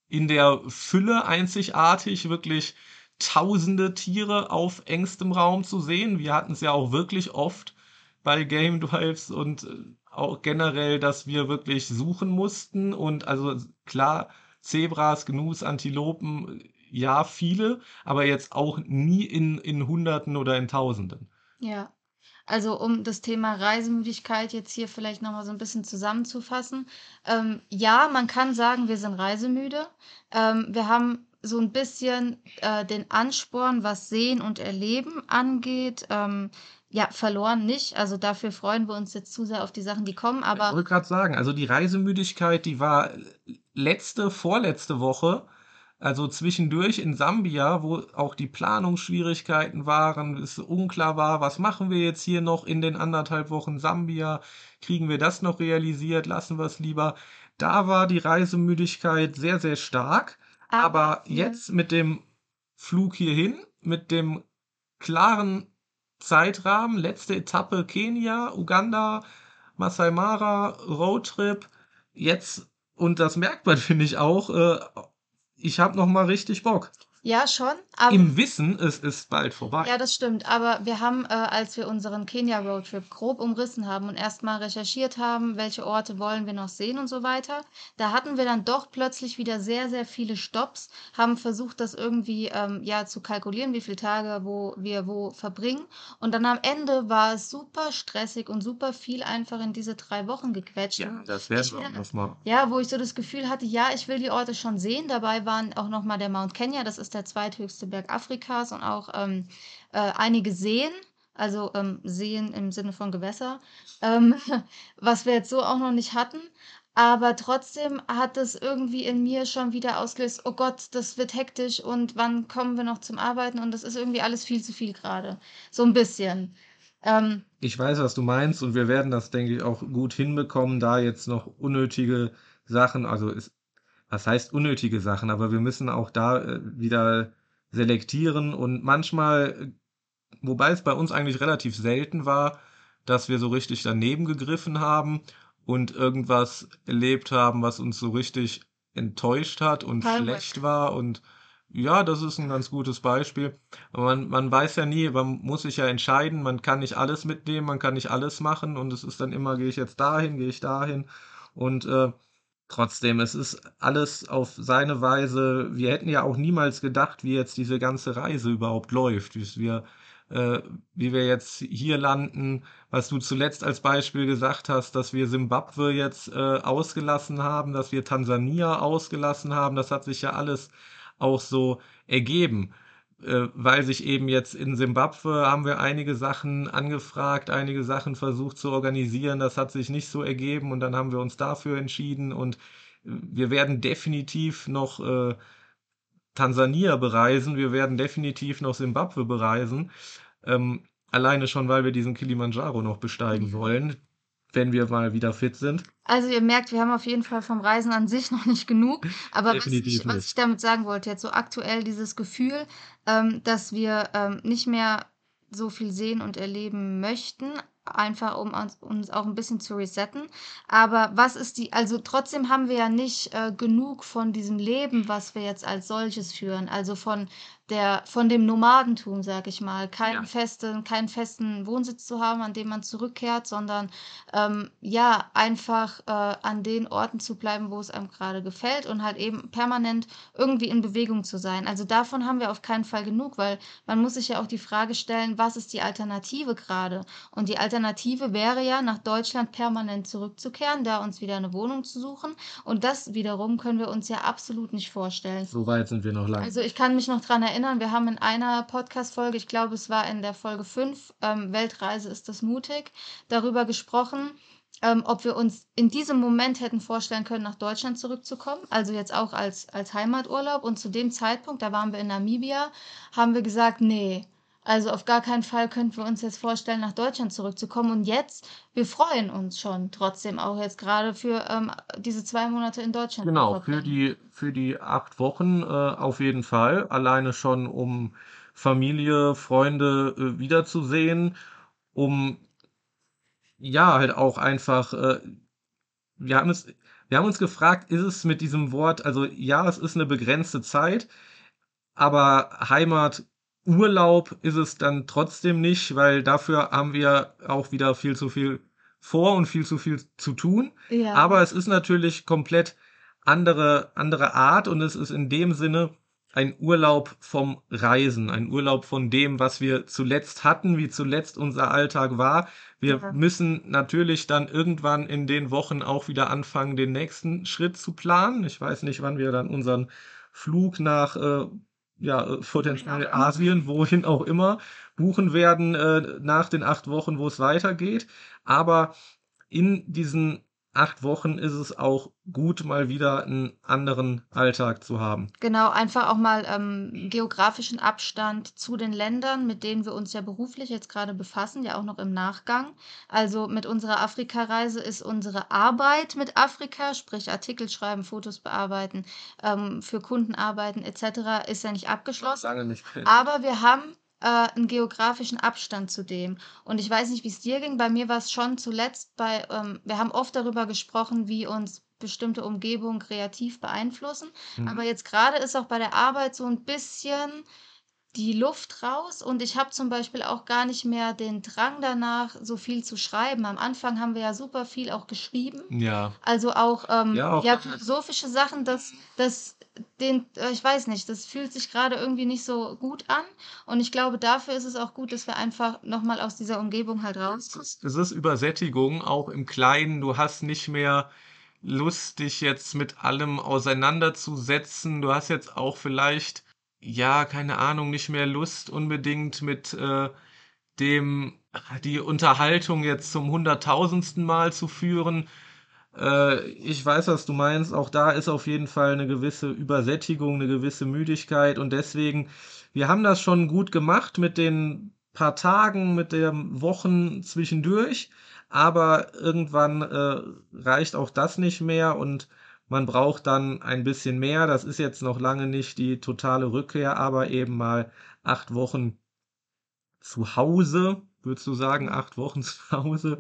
in der Fülle einzigartig, wirklich tausende Tiere auf engstem Raum zu sehen. Wir hatten es ja auch wirklich oft bei Game Drives und äh, auch generell, dass wir wirklich suchen mussten und also klar, Zebras, Gnus, Antilopen, ja, viele, aber jetzt auch nie in, in Hunderten oder in Tausenden. Ja, also um das Thema Reisemüdigkeit jetzt hier vielleicht nochmal so ein bisschen zusammenzufassen. Ähm, ja, man kann sagen, wir sind reisemüde. Ähm, wir haben so ein bisschen äh, den Ansporn, was Sehen und Erleben angeht, ähm, ja, verloren nicht. Also dafür freuen wir uns jetzt zu sehr auf die Sachen, die kommen. Ich Aber wollte gerade sagen, also die Reisemüdigkeit, die war letzte, vorletzte Woche, also zwischendurch in Sambia, wo auch die Planungsschwierigkeiten waren, es unklar war, was machen wir jetzt hier noch in den anderthalb Wochen Sambia, kriegen wir das noch realisiert, lassen wir es lieber. Da war die Reisemüdigkeit sehr, sehr stark, aber ja. jetzt mit dem Flug hierhin, mit dem klaren Zeitrahmen, letzte Etappe Kenia, Uganda, Masai Mara, Roadtrip, jetzt, und das merkt man, [LAUGHS] finde ich auch, äh, ich habe noch mal richtig Bock. Ja, schon. Aber Im Wissen, es ist bald vorbei. Ja, das stimmt. Aber wir haben, äh, als wir unseren Kenia-Roadtrip grob umrissen haben und erstmal recherchiert haben, welche Orte wollen wir noch sehen und so weiter, da hatten wir dann doch plötzlich wieder sehr, sehr viele Stops, haben versucht, das irgendwie ähm, ja zu kalkulieren, wie viele Tage wo wir wo verbringen. Und dann am Ende war es super stressig und super viel einfach in diese drei Wochen gequetscht. Ja, das ich wir auch will- noch mal. ja, wo ich so das Gefühl hatte, ja, ich will die Orte schon sehen. Dabei waren auch nochmal der Mount Kenya, das ist der zweithöchste Berg Afrikas und auch ähm, äh, einige Seen, also ähm, Seen im Sinne von Gewässer, ähm, [LAUGHS] was wir jetzt so auch noch nicht hatten. Aber trotzdem hat es irgendwie in mir schon wieder ausgelöst, oh Gott, das wird hektisch und wann kommen wir noch zum Arbeiten? Und das ist irgendwie alles viel zu viel gerade. So ein bisschen. Ähm, Ich weiß, was du meinst, und wir werden das, denke ich, auch gut hinbekommen, da jetzt noch unnötige Sachen, also ist, was heißt unnötige Sachen, aber wir müssen auch da äh, wieder selektieren und manchmal, wobei es bei uns eigentlich relativ selten war, dass wir so richtig daneben gegriffen haben und irgendwas erlebt haben, was uns so richtig enttäuscht hat und Palmweg. schlecht war. Und ja, das ist ein ganz gutes Beispiel. Aber man, man weiß ja nie, man muss sich ja entscheiden, man kann nicht alles mitnehmen, man kann nicht alles machen. Und es ist dann immer, gehe ich jetzt dahin, gehe ich dahin. Und äh, trotzdem, es ist alles auf seine Weise. Wir hätten ja auch niemals gedacht, wie jetzt diese ganze Reise überhaupt läuft, wie wir, äh, wie wir jetzt hier landen, was du zuletzt als Beispiel gesagt hast, dass wir Simbabwe jetzt äh, ausgelassen haben, dass wir Tansania ausgelassen haben, das hat sich ja alles auch so ergeben. Äh, weil sich eben jetzt in Simbabwe haben wir einige Sachen angefragt, einige Sachen versucht zu organisieren. Das hat sich nicht so ergeben und dann haben wir uns dafür entschieden und wir werden definitiv noch äh, Tansania bereisen, wir werden definitiv noch Simbabwe bereisen. Ähm, alleine schon, weil wir diesen Kilimanjaro noch besteigen wollen, wenn wir mal wieder fit sind. Also ihr merkt, wir haben auf jeden Fall vom Reisen an sich [LAUGHS] noch nicht genug. Aber was ich, was ich damit sagen wollte, jetzt so aktuell dieses Gefühl, ähm, dass wir ähm, nicht mehr so viel sehen und erleben möchten, einfach um uns, uns auch ein bisschen zu resetten. Aber was ist die, also trotzdem haben wir ja nicht äh, genug von diesem Leben, was wir jetzt als solches führen. Also von der, von dem Nomadentum, sag ich mal. Keinen Ja. festen, keinen festen Wohnsitz zu haben, an dem man zurückkehrt, sondern ähm, ja, einfach äh, an den Orten zu bleiben, wo es einem gerade gefällt und halt eben permanent irgendwie in Bewegung zu sein. Also davon haben wir auf keinen Fall genug, weil man muss sich ja auch die Frage stellen, was ist die Alternative gerade? Und die Alternative Alternative wäre ja, nach Deutschland permanent zurückzukehren, da uns wieder eine Wohnung zu suchen. Und das wiederum können wir uns ja absolut nicht vorstellen. So weit sind wir noch lang. Also ich kann mich noch dran erinnern, wir haben in einer Podcast-Folge, ich glaube, es war in der Folge 5, ähm, Weltreise ist das mutig, darüber gesprochen, ähm, ob wir uns in diesem Moment hätten vorstellen können, nach Deutschland zurückzukommen, also jetzt auch als, als Heimaturlaub. Und zu dem Zeitpunkt, da waren wir in Namibia, haben wir gesagt, nee, also auf gar keinen Fall könnten wir uns jetzt vorstellen, nach Deutschland zurückzukommen. Und jetzt, wir freuen uns schon trotzdem auch jetzt gerade für ähm, diese zwei Monate in Deutschland. Genau, für die, für die acht Wochen äh, auf jeden Fall. Alleine schon, um Familie, Freunde äh, wiederzusehen, um ja, halt auch einfach, äh, wir haben es, wir haben uns gefragt, ist es mit diesem Wort, also ja, es ist eine begrenzte Zeit, aber Heimat, Urlaub ist es dann trotzdem nicht, weil dafür haben wir auch wieder viel zu viel vor und viel zu viel zu tun. Ja. Aber es ist natürlich komplett andere, andere Art und es ist in dem Sinne ein Urlaub vom Reisen, ein Urlaub von dem, was wir zuletzt hatten, wie zuletzt unser Alltag war. Wir Ja. müssen natürlich dann irgendwann in den Wochen auch wieder anfangen, den nächsten Schritt zu planen. Ich weiß nicht, wann wir dann unseren Flug nach äh, ja, äh, potenziell Asien, wohin auch immer, buchen werden äh, nach den acht Wochen, wo es weitergeht. Aber in diesen acht Wochen ist es auch gut, mal wieder einen anderen Alltag zu haben. Genau, einfach auch mal ähm, geografischen Abstand zu den Ländern, mit denen wir uns ja beruflich jetzt gerade befassen, ja auch noch im Nachgang. Also mit unserer Afrika-Reise ist unsere Arbeit mit Afrika, sprich Artikel schreiben, Fotos bearbeiten, ähm, für Kunden arbeiten etc., ist ja nicht abgeschlossen. Lange nicht. Aber wir haben äh, einen geografischen Abstand zu dem. Und ich weiß nicht, wie es dir ging. Bei mir war es schon zuletzt bei, ähm, wir haben oft darüber gesprochen, wie uns bestimmte Umgebungen kreativ beeinflussen. Mhm. Aber jetzt gerade ist auch bei der Arbeit so ein bisschen die Luft raus und ich habe zum Beispiel auch gar nicht mehr den Drang danach, so viel zu schreiben. Am Anfang haben wir ja super viel auch geschrieben. Ja, Also auch, ähm, Ja, auch ja, philosophische Sachen, das, das, den, äh, ich weiß nicht, das fühlt sich gerade irgendwie nicht so gut an. Und ich glaube, dafür ist es auch gut, dass wir einfach nochmal aus dieser Umgebung halt es rauskommen. ist, es ist Übersättigung, auch im Kleinen. Du hast nicht mehr Lust, dich jetzt mit allem auseinanderzusetzen. Du hast jetzt auch vielleicht, ja, keine Ahnung, nicht mehr Lust unbedingt mit äh, dem, die Unterhaltung jetzt zum hunderttausendsten Mal zu führen. Äh, ich weiß, was du meinst. Auch da ist auf jeden Fall eine gewisse Übersättigung, eine gewisse Müdigkeit. Und deswegen, wir haben das schon gut gemacht mit den paar Tagen, mit den Wochen zwischendurch. Aber irgendwann äh, reicht auch das nicht mehr und man braucht dann ein bisschen mehr. Das ist jetzt noch lange nicht die totale Rückkehr, aber eben mal acht Wochen zu Hause. Würdest du sagen, acht Wochen [LAUGHS] zu Hause?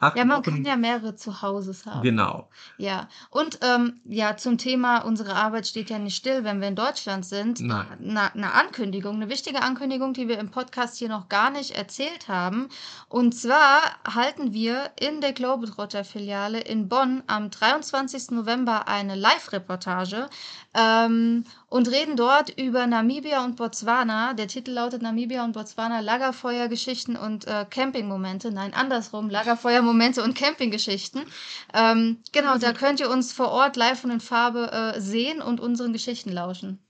Acht Ja, man Wochen. kann ja mehrere Zuhauses haben. Genau. Ja, und ähm, ja, zum Thema, unsere Arbeit steht ja nicht still, wenn wir in Deutschland sind. Nein. Eine, eine Ankündigung, eine wichtige Ankündigung, die wir im Podcast hier noch gar nicht erzählt haben. Und zwar halten wir in der Globetrotter-Filiale in Bonn am 23. November eine Live-Reportage ähm, und reden dort über Namibia und Botswana. Der Titel lautet Namibia und Botswana Lagerfeuergeschichten und äh, Campingmomente. Nein, andersrum, Lagerfeuermomente und Campinggeschichten. Ähm, genau, da könnt ihr uns vor Ort live und in Farbe äh, sehen und unseren Geschichten lauschen.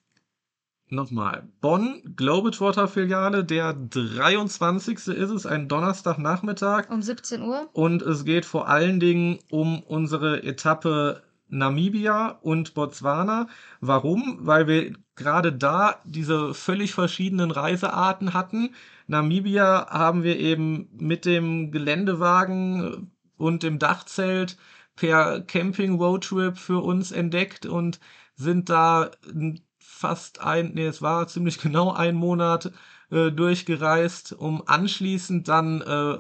Nochmal. Bonn, Globetrotter-Filiale, der 23. ist es, ein Donnerstagnachmittag. Um 17 Uhr. Und es geht vor allen Dingen um unsere Etappe Namibia und Botswana. Warum? Weil wir gerade da diese völlig verschiedenen Reisearten hatten. Namibia haben wir eben mit dem Geländewagen und dem Dachzelt per Camping-Roadtrip für uns entdeckt und sind da fast ein, nee, es war ziemlich [LAUGHS] genau ein Monat äh, durchgereist, um anschließend dann äh,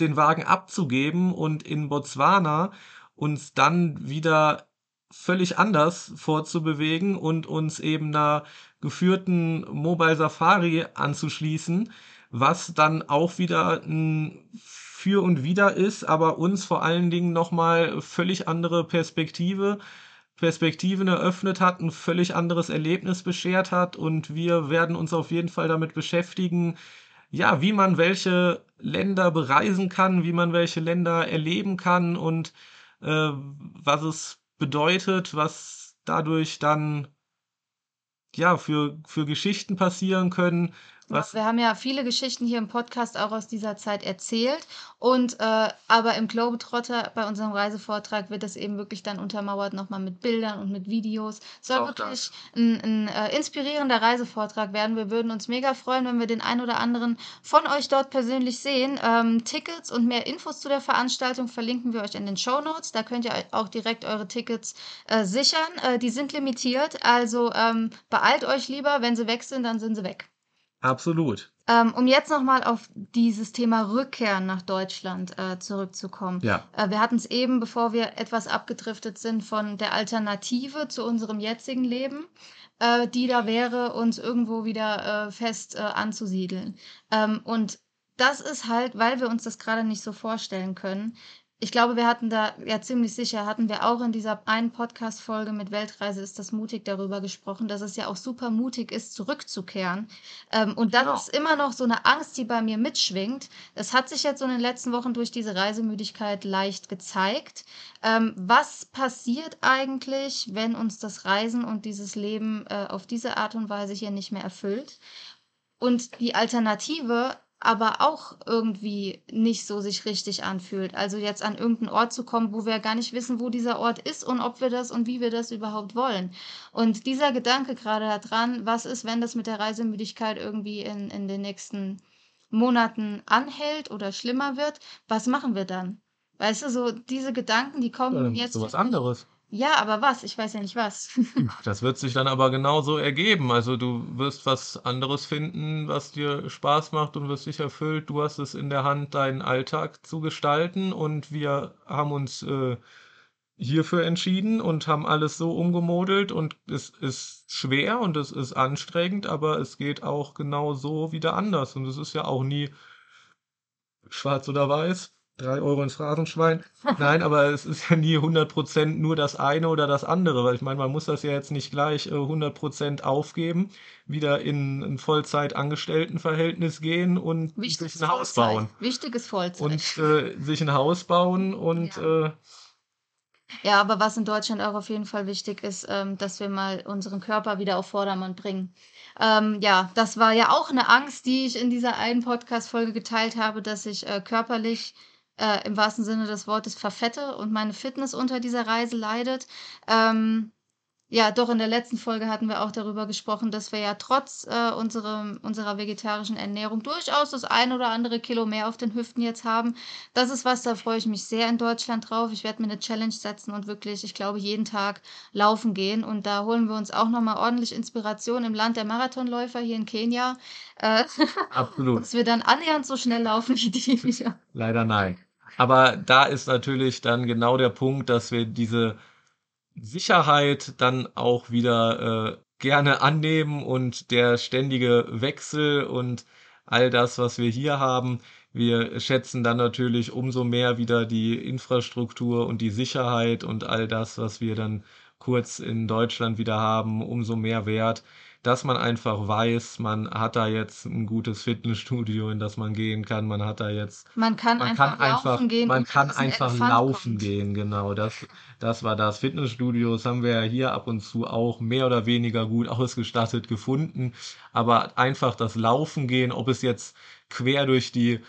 den Wagen abzugeben und in Botswana uns dann wieder völlig anders vorzubewegen und uns eben einer geführten Mobile Safari anzuschließen, was dann auch wieder ein für und wider ist, aber uns vor allen Dingen nochmal völlig andere Perspektive, Perspektiven eröffnet hat, ein völlig anderes Erlebnis beschert hat und wir werden uns auf jeden Fall damit beschäftigen, ja, wie man welche Länder bereisen kann, wie man welche Länder erleben kann und äh, was es bedeutet, was dadurch dann ja für, für Geschichten passieren können, was wir haben ja viele Geschichten hier im Podcast auch aus dieser Zeit erzählt. Und äh, aber im Globetrotter bei unserem Reisevortrag wird das eben wirklich dann untermauert nochmal mit Bildern und mit Videos. Soll auch wirklich ein, ein äh, inspirierender Reisevortrag werden. Wir würden uns mega freuen, wenn wir den einen oder anderen von euch dort persönlich sehen. Ähm, Tickets und mehr Infos zu der Veranstaltung verlinken wir euch in den Show Notes. Da könnt ihr auch direkt eure Tickets äh, sichern. Äh, die sind limitiert, also ähm, beeilt euch lieber. Wenn sie weg sind, dann sind sie weg. Absolut. Ähm, um jetzt nochmal auf dieses Thema Rückkehren nach Deutschland äh, zurückzukommen. Ja. Äh, wir hatten es eben, bevor wir etwas abgedriftet sind, von der Alternative zu unserem jetzigen Leben, äh, die da wäre, uns irgendwo wieder äh, fest äh, anzusiedeln. Ähm, und das ist halt, weil wir uns das gerade nicht so vorstellen können, ich glaube, wir hatten da ja ziemlich sicher, hatten wir auch in dieser einen Podcast-Folge mit Weltreise ist das mutig darüber gesprochen, dass es ja auch super mutig ist, zurückzukehren. Ähm, und das genau. ist immer noch so eine Angst, die bei mir mitschwingt. Das hat sich jetzt so in den letzten Wochen durch diese Reisemüdigkeit leicht gezeigt. Ähm, was passiert eigentlich, wenn uns das Reisen und dieses Leben äh, auf diese Art und Weise hier nicht mehr erfüllt? Und die Alternative aber auch irgendwie nicht so sich richtig anfühlt. Also jetzt an irgendeinen Ort zu kommen, wo wir gar nicht wissen, wo dieser Ort ist und ob wir das und wie wir das überhaupt wollen. Und dieser Gedanke gerade daran, was ist, wenn das mit der Reisemüdigkeit irgendwie in, in den nächsten Monaten anhält oder schlimmer wird, was machen wir dann? Weißt du, so diese Gedanken, die kommen ja, jetzt. So was anderes. Ja, aber was? Ich weiß ja nicht was. [LAUGHS] Das wird sich dann aber genauso ergeben. Also du wirst was anderes finden, was dir Spaß macht und wirst dich erfüllt. Du hast es in der Hand, deinen Alltag zu gestalten und wir haben uns äh, hierfür entschieden und haben alles so umgemodelt und es ist schwer und es ist anstrengend, aber es geht auch genau so wieder anders und es ist ja auch nie schwarz oder weiß drei Euro ins Phrasenschwein. Nein, aber es ist ja nie 100% nur das eine oder das andere, weil ich meine, man muss das ja jetzt nicht gleich äh, 100% aufgeben, wieder in ein Vollzeit-Angestelltenverhältnis gehen und Wichtiges sich ein Haus Vollzeit. bauen. Wichtiges Vollzeit. Und äh, sich ein Haus bauen und Ja. äh, Ja, aber was in Deutschland auch auf jeden Fall wichtig ist, ähm, dass wir mal unseren Körper wieder auf Vordermann bringen. Ähm, ja, das war ja auch eine Angst, die ich in dieser einen Podcast-Folge geteilt habe, dass ich äh, körperlich äh, im wahrsten Sinne des Wortes verfette und meine Fitness unter dieser Reise leidet. Ähm, ja, doch in der letzten Folge hatten wir auch darüber gesprochen, dass wir ja trotz äh, unserem, unserer vegetarischen Ernährung durchaus das ein oder andere Kilo mehr auf den Hüften jetzt haben. Das ist was, da freue ich mich sehr in Deutschland drauf. Ich werde mir eine Challenge setzen und wirklich, ich glaube, jeden Tag laufen gehen. Und da holen wir uns auch nochmal ordentlich Inspiration im Land der Marathonläufer hier in Kenia. Äh, [LAUGHS] absolut. dass wir dann annähernd so schnell laufen wie die [LAUGHS] wieder. Leider nein. Aber da ist natürlich dann genau der Punkt, dass wir diese Sicherheit dann auch wieder äh, gerne annehmen und der ständige Wechsel und all das, was wir hier haben, wir schätzen dann natürlich umso mehr wieder die Infrastruktur und die Sicherheit und all das, was wir dann kurz in Deutschland wieder haben, umso mehr wert dass man einfach weiß, man hat da jetzt ein gutes Fitnessstudio, in das man gehen kann. Man hat da jetzt. Man kann Man einfach kann einfach, laufen gehen, man kann einfach Elefant laufen kommt. gehen, genau. Das, das war das. Fitnessstudios haben wir ja hier ab und zu auch mehr oder weniger gut [LAUGHS] ausgestattet gefunden. Aber einfach das Laufen gehen, ob es jetzt quer durch die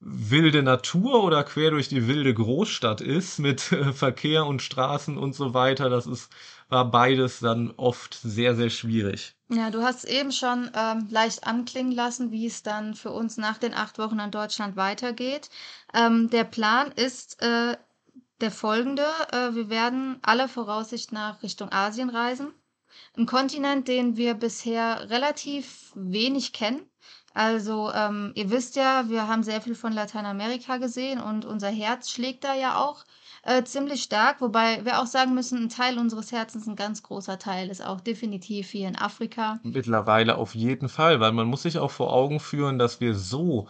wilde Natur oder quer durch die wilde Großstadt ist mit äh, [LAUGHS] Verkehr und Straßen und so weiter, das ist, war beides dann oft sehr, sehr schwierig. Ja, du hast eben schon ähm, leicht anklingen lassen, wie es dann für uns nach den acht Wochen in Deutschland weitergeht. Ähm, der Plan ist äh, der folgende. Äh, wir werden alle Voraussicht nach Richtung Asien reisen. Ein Kontinent, den wir bisher relativ wenig kennen. Also, ähm, ihr wisst ja, wir haben sehr viel von Lateinamerika gesehen und unser Herz schlägt da ja auch äh, ziemlich stark, wobei wir auch sagen müssen, ein Teil unseres Herzens, ein ganz großer Teil, ist auch definitiv hier in Afrika. Mittlerweile auf jeden Fall, weil man muss sich auch vor Augen führen, dass wir so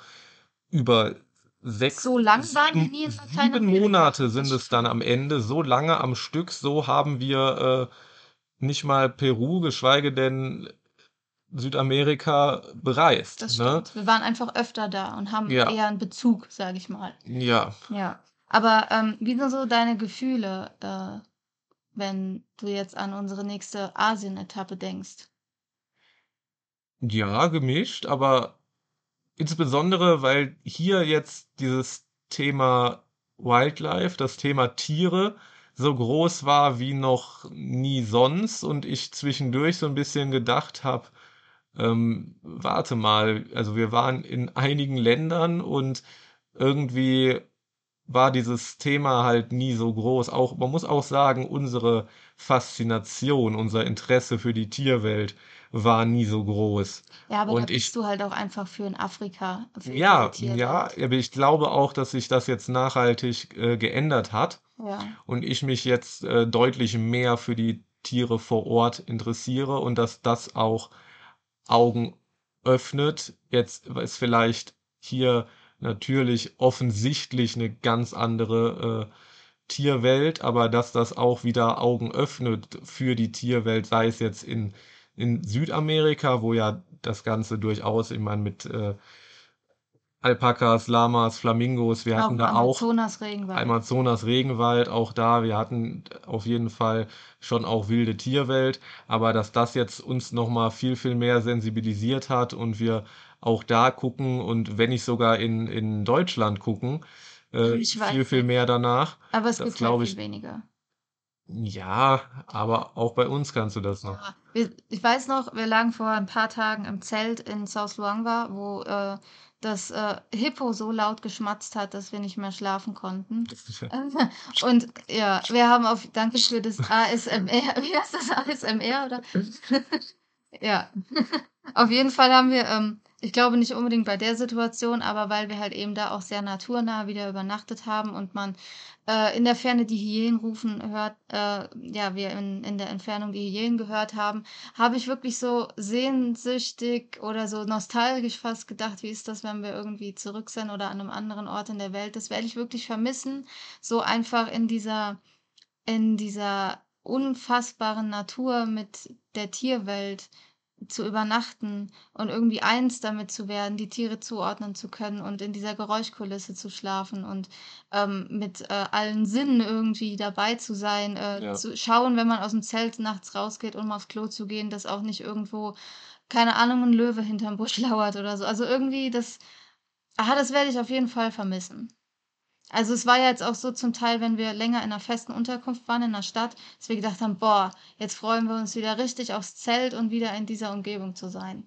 über sechs, So lang waren wir sieben, nie in sieben. Monate sind es dann am Ende, so lange am Stück, so haben wir äh, nicht mal Peru, geschweige denn Südamerika bereist. Das Ne? stimmt. Wir waren einfach öfter da und haben Ja. eher einen Bezug, sage ich mal. Ja. Ja. Aber ähm, wie sind so deine Gefühle, äh, wenn du jetzt an unsere nächste Asien-Etappe denkst? Ja, gemischt, aber insbesondere, weil hier jetzt dieses Thema Wildlife, das Thema Tiere so groß war wie noch nie sonst und ich zwischendurch so ein bisschen gedacht habe, ähm, warte mal, also wir waren in einigen Ländern und irgendwie war dieses Thema halt nie so groß. Auch, man muss auch sagen, unsere Faszination, unser Interesse für die Tierwelt war nie so groß. Ja, aber da Und ich bist du halt auch einfach für in Afrika, für Ja, ja, aber ich glaube auch, dass sich das jetzt nachhaltig äh, geändert hat Ja. und ich mich jetzt äh, deutlich mehr für die Tiere vor Ort interessiere und dass das auch Augen öffnet. Jetzt ist vielleicht hier natürlich offensichtlich eine ganz andere äh, Tierwelt, aber dass das auch wieder Augen öffnet für die Tierwelt, sei es jetzt in, in Südamerika, wo ja das Ganze durchaus, ich meine, mit äh, Alpakas, Lamas, Flamingos, wir Auch hatten im da auch Amazonas-Regenwald. Amazonas Regenwald, auch da, wir hatten auf jeden Fall schon auch wilde Tierwelt, aber dass das jetzt uns nochmal viel, viel mehr sensibilisiert hat und wir auch da gucken und wenn nicht sogar in, in Deutschland gucken, äh, Ich viel, weiß viel mehr danach. Aber es Das gibt halt glaube viel ich, weniger. ja, aber auch bei uns kannst du das noch. Ja, ich weiß noch, wir lagen vor ein paar Tagen im Zelt in South Luangwa, wo äh, das äh, Hippo so laut geschmatzt hat, dass wir nicht mehr schlafen konnten. [LAUGHS] Und ja, wir haben auf, danke für das ASMR, [LAUGHS] wie heißt das ASMR oder? [LAUGHS] Ja, auf jeden Fall haben wir, ähm, ich glaube nicht unbedingt bei der Situation, aber weil wir halt eben da auch sehr naturnah wieder übernachtet haben und man äh, in der Ferne die Hyänen rufen hört, äh, ja, wir in, in der Entfernung die Hyänen gehört haben, habe ich wirklich so sehnsüchtig oder so nostalgisch fast gedacht, wie ist das, wenn wir irgendwie zurück sind oder an einem anderen Ort in der Welt. Das werde ich wirklich vermissen, so einfach in dieser, in dieser unfassbaren Natur mit der Tierwelt zu übernachten und irgendwie eins damit zu werden, die Tiere zuordnen zu können und in dieser Geräuschkulisse zu schlafen und ähm, mit äh, allen Sinnen irgendwie dabei zu sein, äh, Ja. zu schauen, wenn man aus dem Zelt nachts rausgeht, um aufs Klo zu gehen, dass auch nicht irgendwo, keine Ahnung, ein Löwe hinterm Busch [LAUGHS] lauert oder so. Also irgendwie das, ah, das werde ich auf jeden Fall vermissen. Also es war ja jetzt auch so zum Teil, wenn wir länger in einer festen Unterkunft waren in der Stadt, dass wir gedacht haben, boah, jetzt freuen wir uns wieder richtig aufs Zelt und wieder in dieser Umgebung zu sein.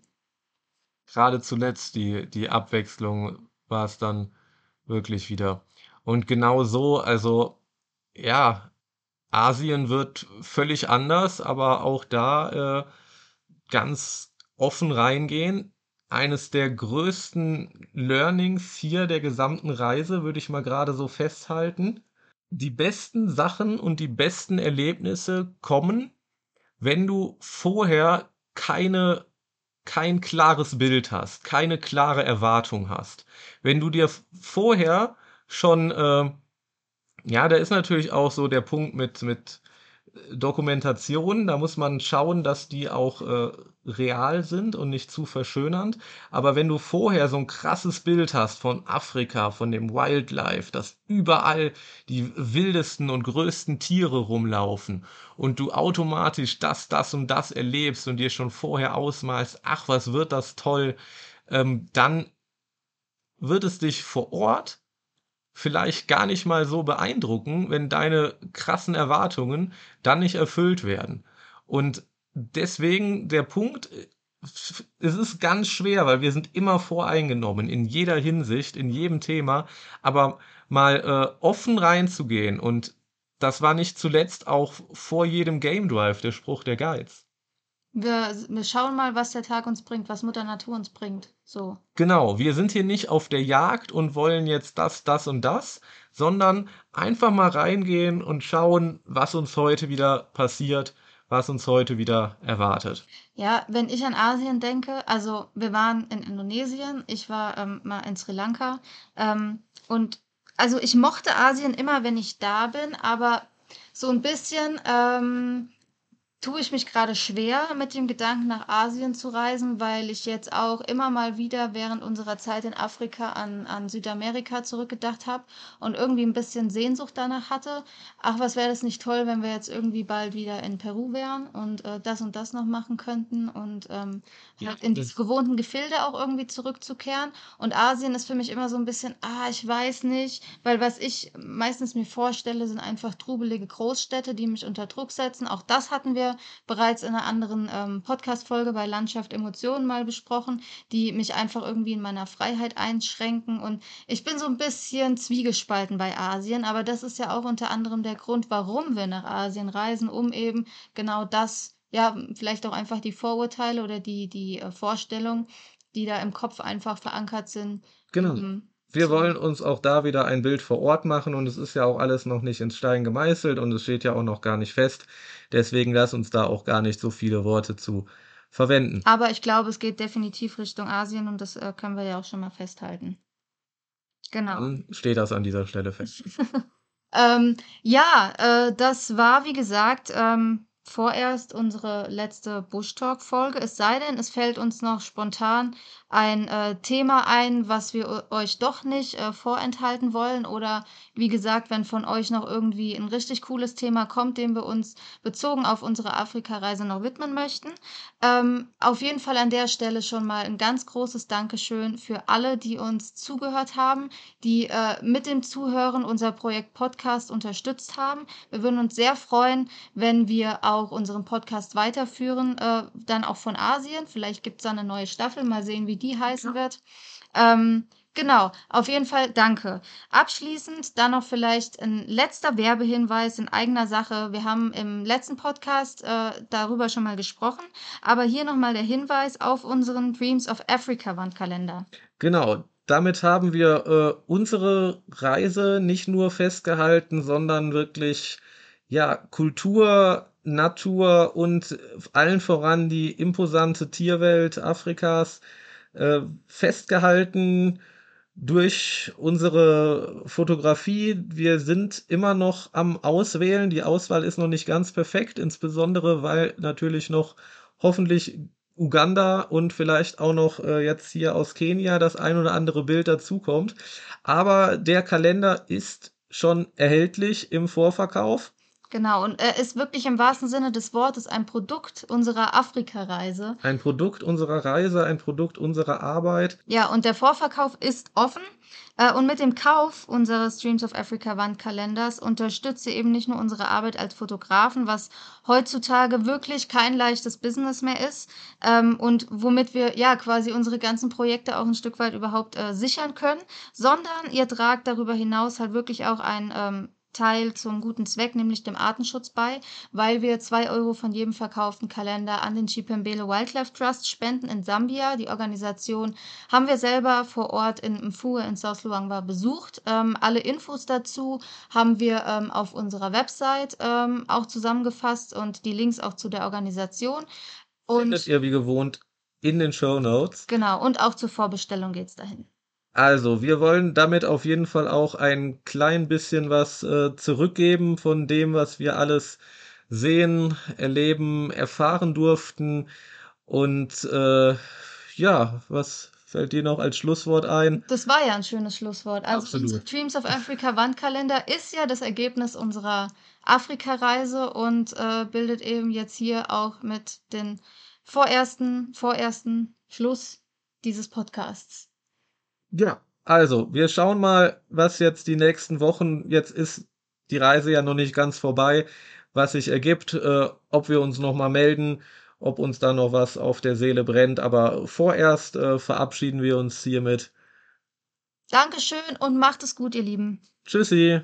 Gerade zuletzt die, die Abwechslung war es dann wirklich wieder. Und genau so, also ja, Asien wird völlig anders, aber auch da äh, ganz offen reingehen. Eines der größten Learnings hier der gesamten Reise, würde ich mal gerade so festhalten. Die besten Sachen und die besten Erlebnisse kommen, wenn du vorher keine, kein klares Bild hast, keine klare Erwartung hast. Wenn du dir vorher schon, äh, ja, da ist natürlich auch so der Punkt mit, mit Dokumentation, da muss man schauen, dass die auch äh, real sind und nicht zu verschönernd. Aber wenn du vorher so ein krasses Bild hast von Afrika, von dem Wildlife, dass überall die wildesten und größten Tiere rumlaufen und du automatisch das, das und das erlebst und dir schon vorher ausmalst, ach, was wird das toll, ähm, dann wird es dich vor Ort vielleicht gar nicht mal so beeindrucken, wenn deine krassen Erwartungen dann nicht erfüllt werden. Und deswegen der Punkt, es ist ganz schwer, weil wir sind immer voreingenommen in jeder Hinsicht, in jedem Thema, aber mal äh, offen reinzugehen und das war nicht zuletzt auch vor jedem Game Drive der Spruch der Geiz. Wir, wir schauen mal, was der Tag uns bringt, was Mutter Natur uns bringt. So. Genau, wir sind hier nicht auf der Jagd und wollen jetzt das, das und das, sondern einfach mal reingehen und schauen, was uns heute wieder passiert, was uns heute wieder erwartet. Ja, wenn ich an Asien denke, also wir waren in Indonesien, ich war ähm, mal in Sri Lanka ähm, und also ich mochte Asien immer, wenn ich da bin, aber so ein bisschen, ähm, tue ich mich gerade schwer mit dem Gedanken, nach Asien zu reisen, weil ich jetzt auch immer mal wieder während unserer Zeit in Afrika an, an Südamerika zurückgedacht habe und irgendwie ein bisschen Sehnsucht danach hatte. Ach, was wäre das nicht toll, wenn wir jetzt irgendwie bald wieder in Peru wären und äh, das und das noch machen könnten und ähm, Ja, halt in diese gewohnten Gefilde auch irgendwie zurückzukehren. Und Asien ist für mich immer so ein bisschen, ah, ich weiß nicht, weil was ich meistens mir vorstelle, sind einfach trubelige Großstädte, die mich unter Druck setzen. Auch das hatten wir bereits in einer anderen ähm, Podcast-Folge bei Landschaft Emotionen mal besprochen, die mich einfach irgendwie in meiner Freiheit einschränken. Und ich bin so ein bisschen zwiegespalten bei Asien, aber das ist ja auch unter anderem der Grund, warum wir nach Asien reisen, um eben genau das, ja, vielleicht auch einfach die Vorurteile oder die, die äh, Vorstellungen, die da im Kopf einfach verankert sind, Genau. eben Wir wollen uns auch da wieder ein Bild vor Ort machen und es ist ja auch alles noch nicht ins Stein gemeißelt und es steht ja auch noch gar nicht fest. Deswegen lass uns da auch gar nicht so viele Worte zu verwenden. Aber ich glaube, es geht definitiv Richtung Asien und das äh, können wir ja auch schon mal festhalten. Genau. Dann steht das an dieser Stelle fest. [LAUGHS] Ähm, ja, äh, das war, wie gesagt, ähm, vorerst unsere letzte Bush Talk Folge. Es sei denn, es fällt uns noch spontan ein äh, Thema ein, was wir eu- euch doch nicht äh, vorenthalten wollen. Oder wie gesagt, wenn von euch noch irgendwie ein richtig cooles Thema kommt, dem wir uns bezogen auf unsere Afrika-Reise noch widmen möchten. Ähm, auf jeden Fall an der Stelle schon mal ein ganz großes Dankeschön für alle, die uns zugehört haben, die äh, mit dem Zuhören unser Projekt Podcast unterstützt haben. Wir würden uns sehr freuen, wenn wir auch unseren Podcast weiterführen, äh, dann auch von Asien. Vielleicht gibt es da eine neue Staffel, mal sehen, wie die heißen wird. Ähm, genau, auf jeden Fall danke. Abschließend dann noch vielleicht ein letzter Werbehinweis in eigener Sache. Wir haben im letzten Podcast äh, darüber schon mal gesprochen, aber hier nochmal der Hinweis auf unseren Dreams of Africa Wandkalender. Genau, damit haben wir äh, unsere Reise nicht nur festgehalten, sondern wirklich ja Kultur, Natur und allen voran die imposante Tierwelt Afrikas äh, festgehalten durch unsere Fotografie. Wir sind immer noch am Auswählen. Die Auswahl ist noch nicht ganz perfekt, insbesondere weil natürlich noch hoffentlich Uganda und vielleicht auch noch äh, jetzt hier aus Kenia das ein oder andere Bild dazukommt. Aber der Kalender ist schon erhältlich im Vorverkauf. Genau, und er ist wirklich im wahrsten Sinne des Wortes ein Produkt unserer Afrika-Reise. Ein Produkt unserer Reise, ein Produkt unserer Arbeit. Ja, und der Vorverkauf ist offen. Äh, und mit dem Kauf unseres Streams of Africa Wandkalenders unterstützt ihr eben nicht nur unsere Arbeit als Fotografen, was heutzutage wirklich kein leichtes Business mehr ist ähm, und womit wir ja quasi unsere ganzen Projekte auch ein Stück weit überhaupt äh, sichern können, sondern ihr tragt darüber hinaus halt wirklich auch ein ähm, Teil zum guten Zweck, nämlich dem Artenschutz bei, weil wir zwei Euro von jedem verkauften Kalender an den Chipembele Wildlife Trust spenden in Sambia. Die Organisation haben wir selber vor Ort in Mfue in South Luangwa besucht. Ähm, alle Infos dazu haben wir ähm, auf unserer Website ähm, auch zusammengefasst und die Links auch zu der Organisation. Findet Und ihr wie gewohnt in den Show Notes. genau, und auch zur Vorbestellung geht's dahin. Also, wir wollen damit auf jeden Fall auch ein klein bisschen was äh, zurückgeben von dem, was wir alles sehen, erleben, erfahren durften. Und äh, ja, was fällt dir noch als Schlusswort ein? Das war ja ein schönes Schlusswort. Also Absolut. unser Dreams of Africa Wandkalender ist ja das Ergebnis unserer Afrika-Reise und äh, bildet eben jetzt hier auch mit den vorersten, vorersten Schluss dieses Podcasts. Ja, also, wir schauen mal, was jetzt die nächsten Wochen, jetzt ist die Reise ja noch nicht ganz vorbei, was sich ergibt, äh, ob wir uns nochmal melden, ob uns da noch was auf der Seele brennt. Aber vorerst äh, verabschieden wir uns hiermit. Dankeschön und macht es gut, ihr Lieben. Tschüssi.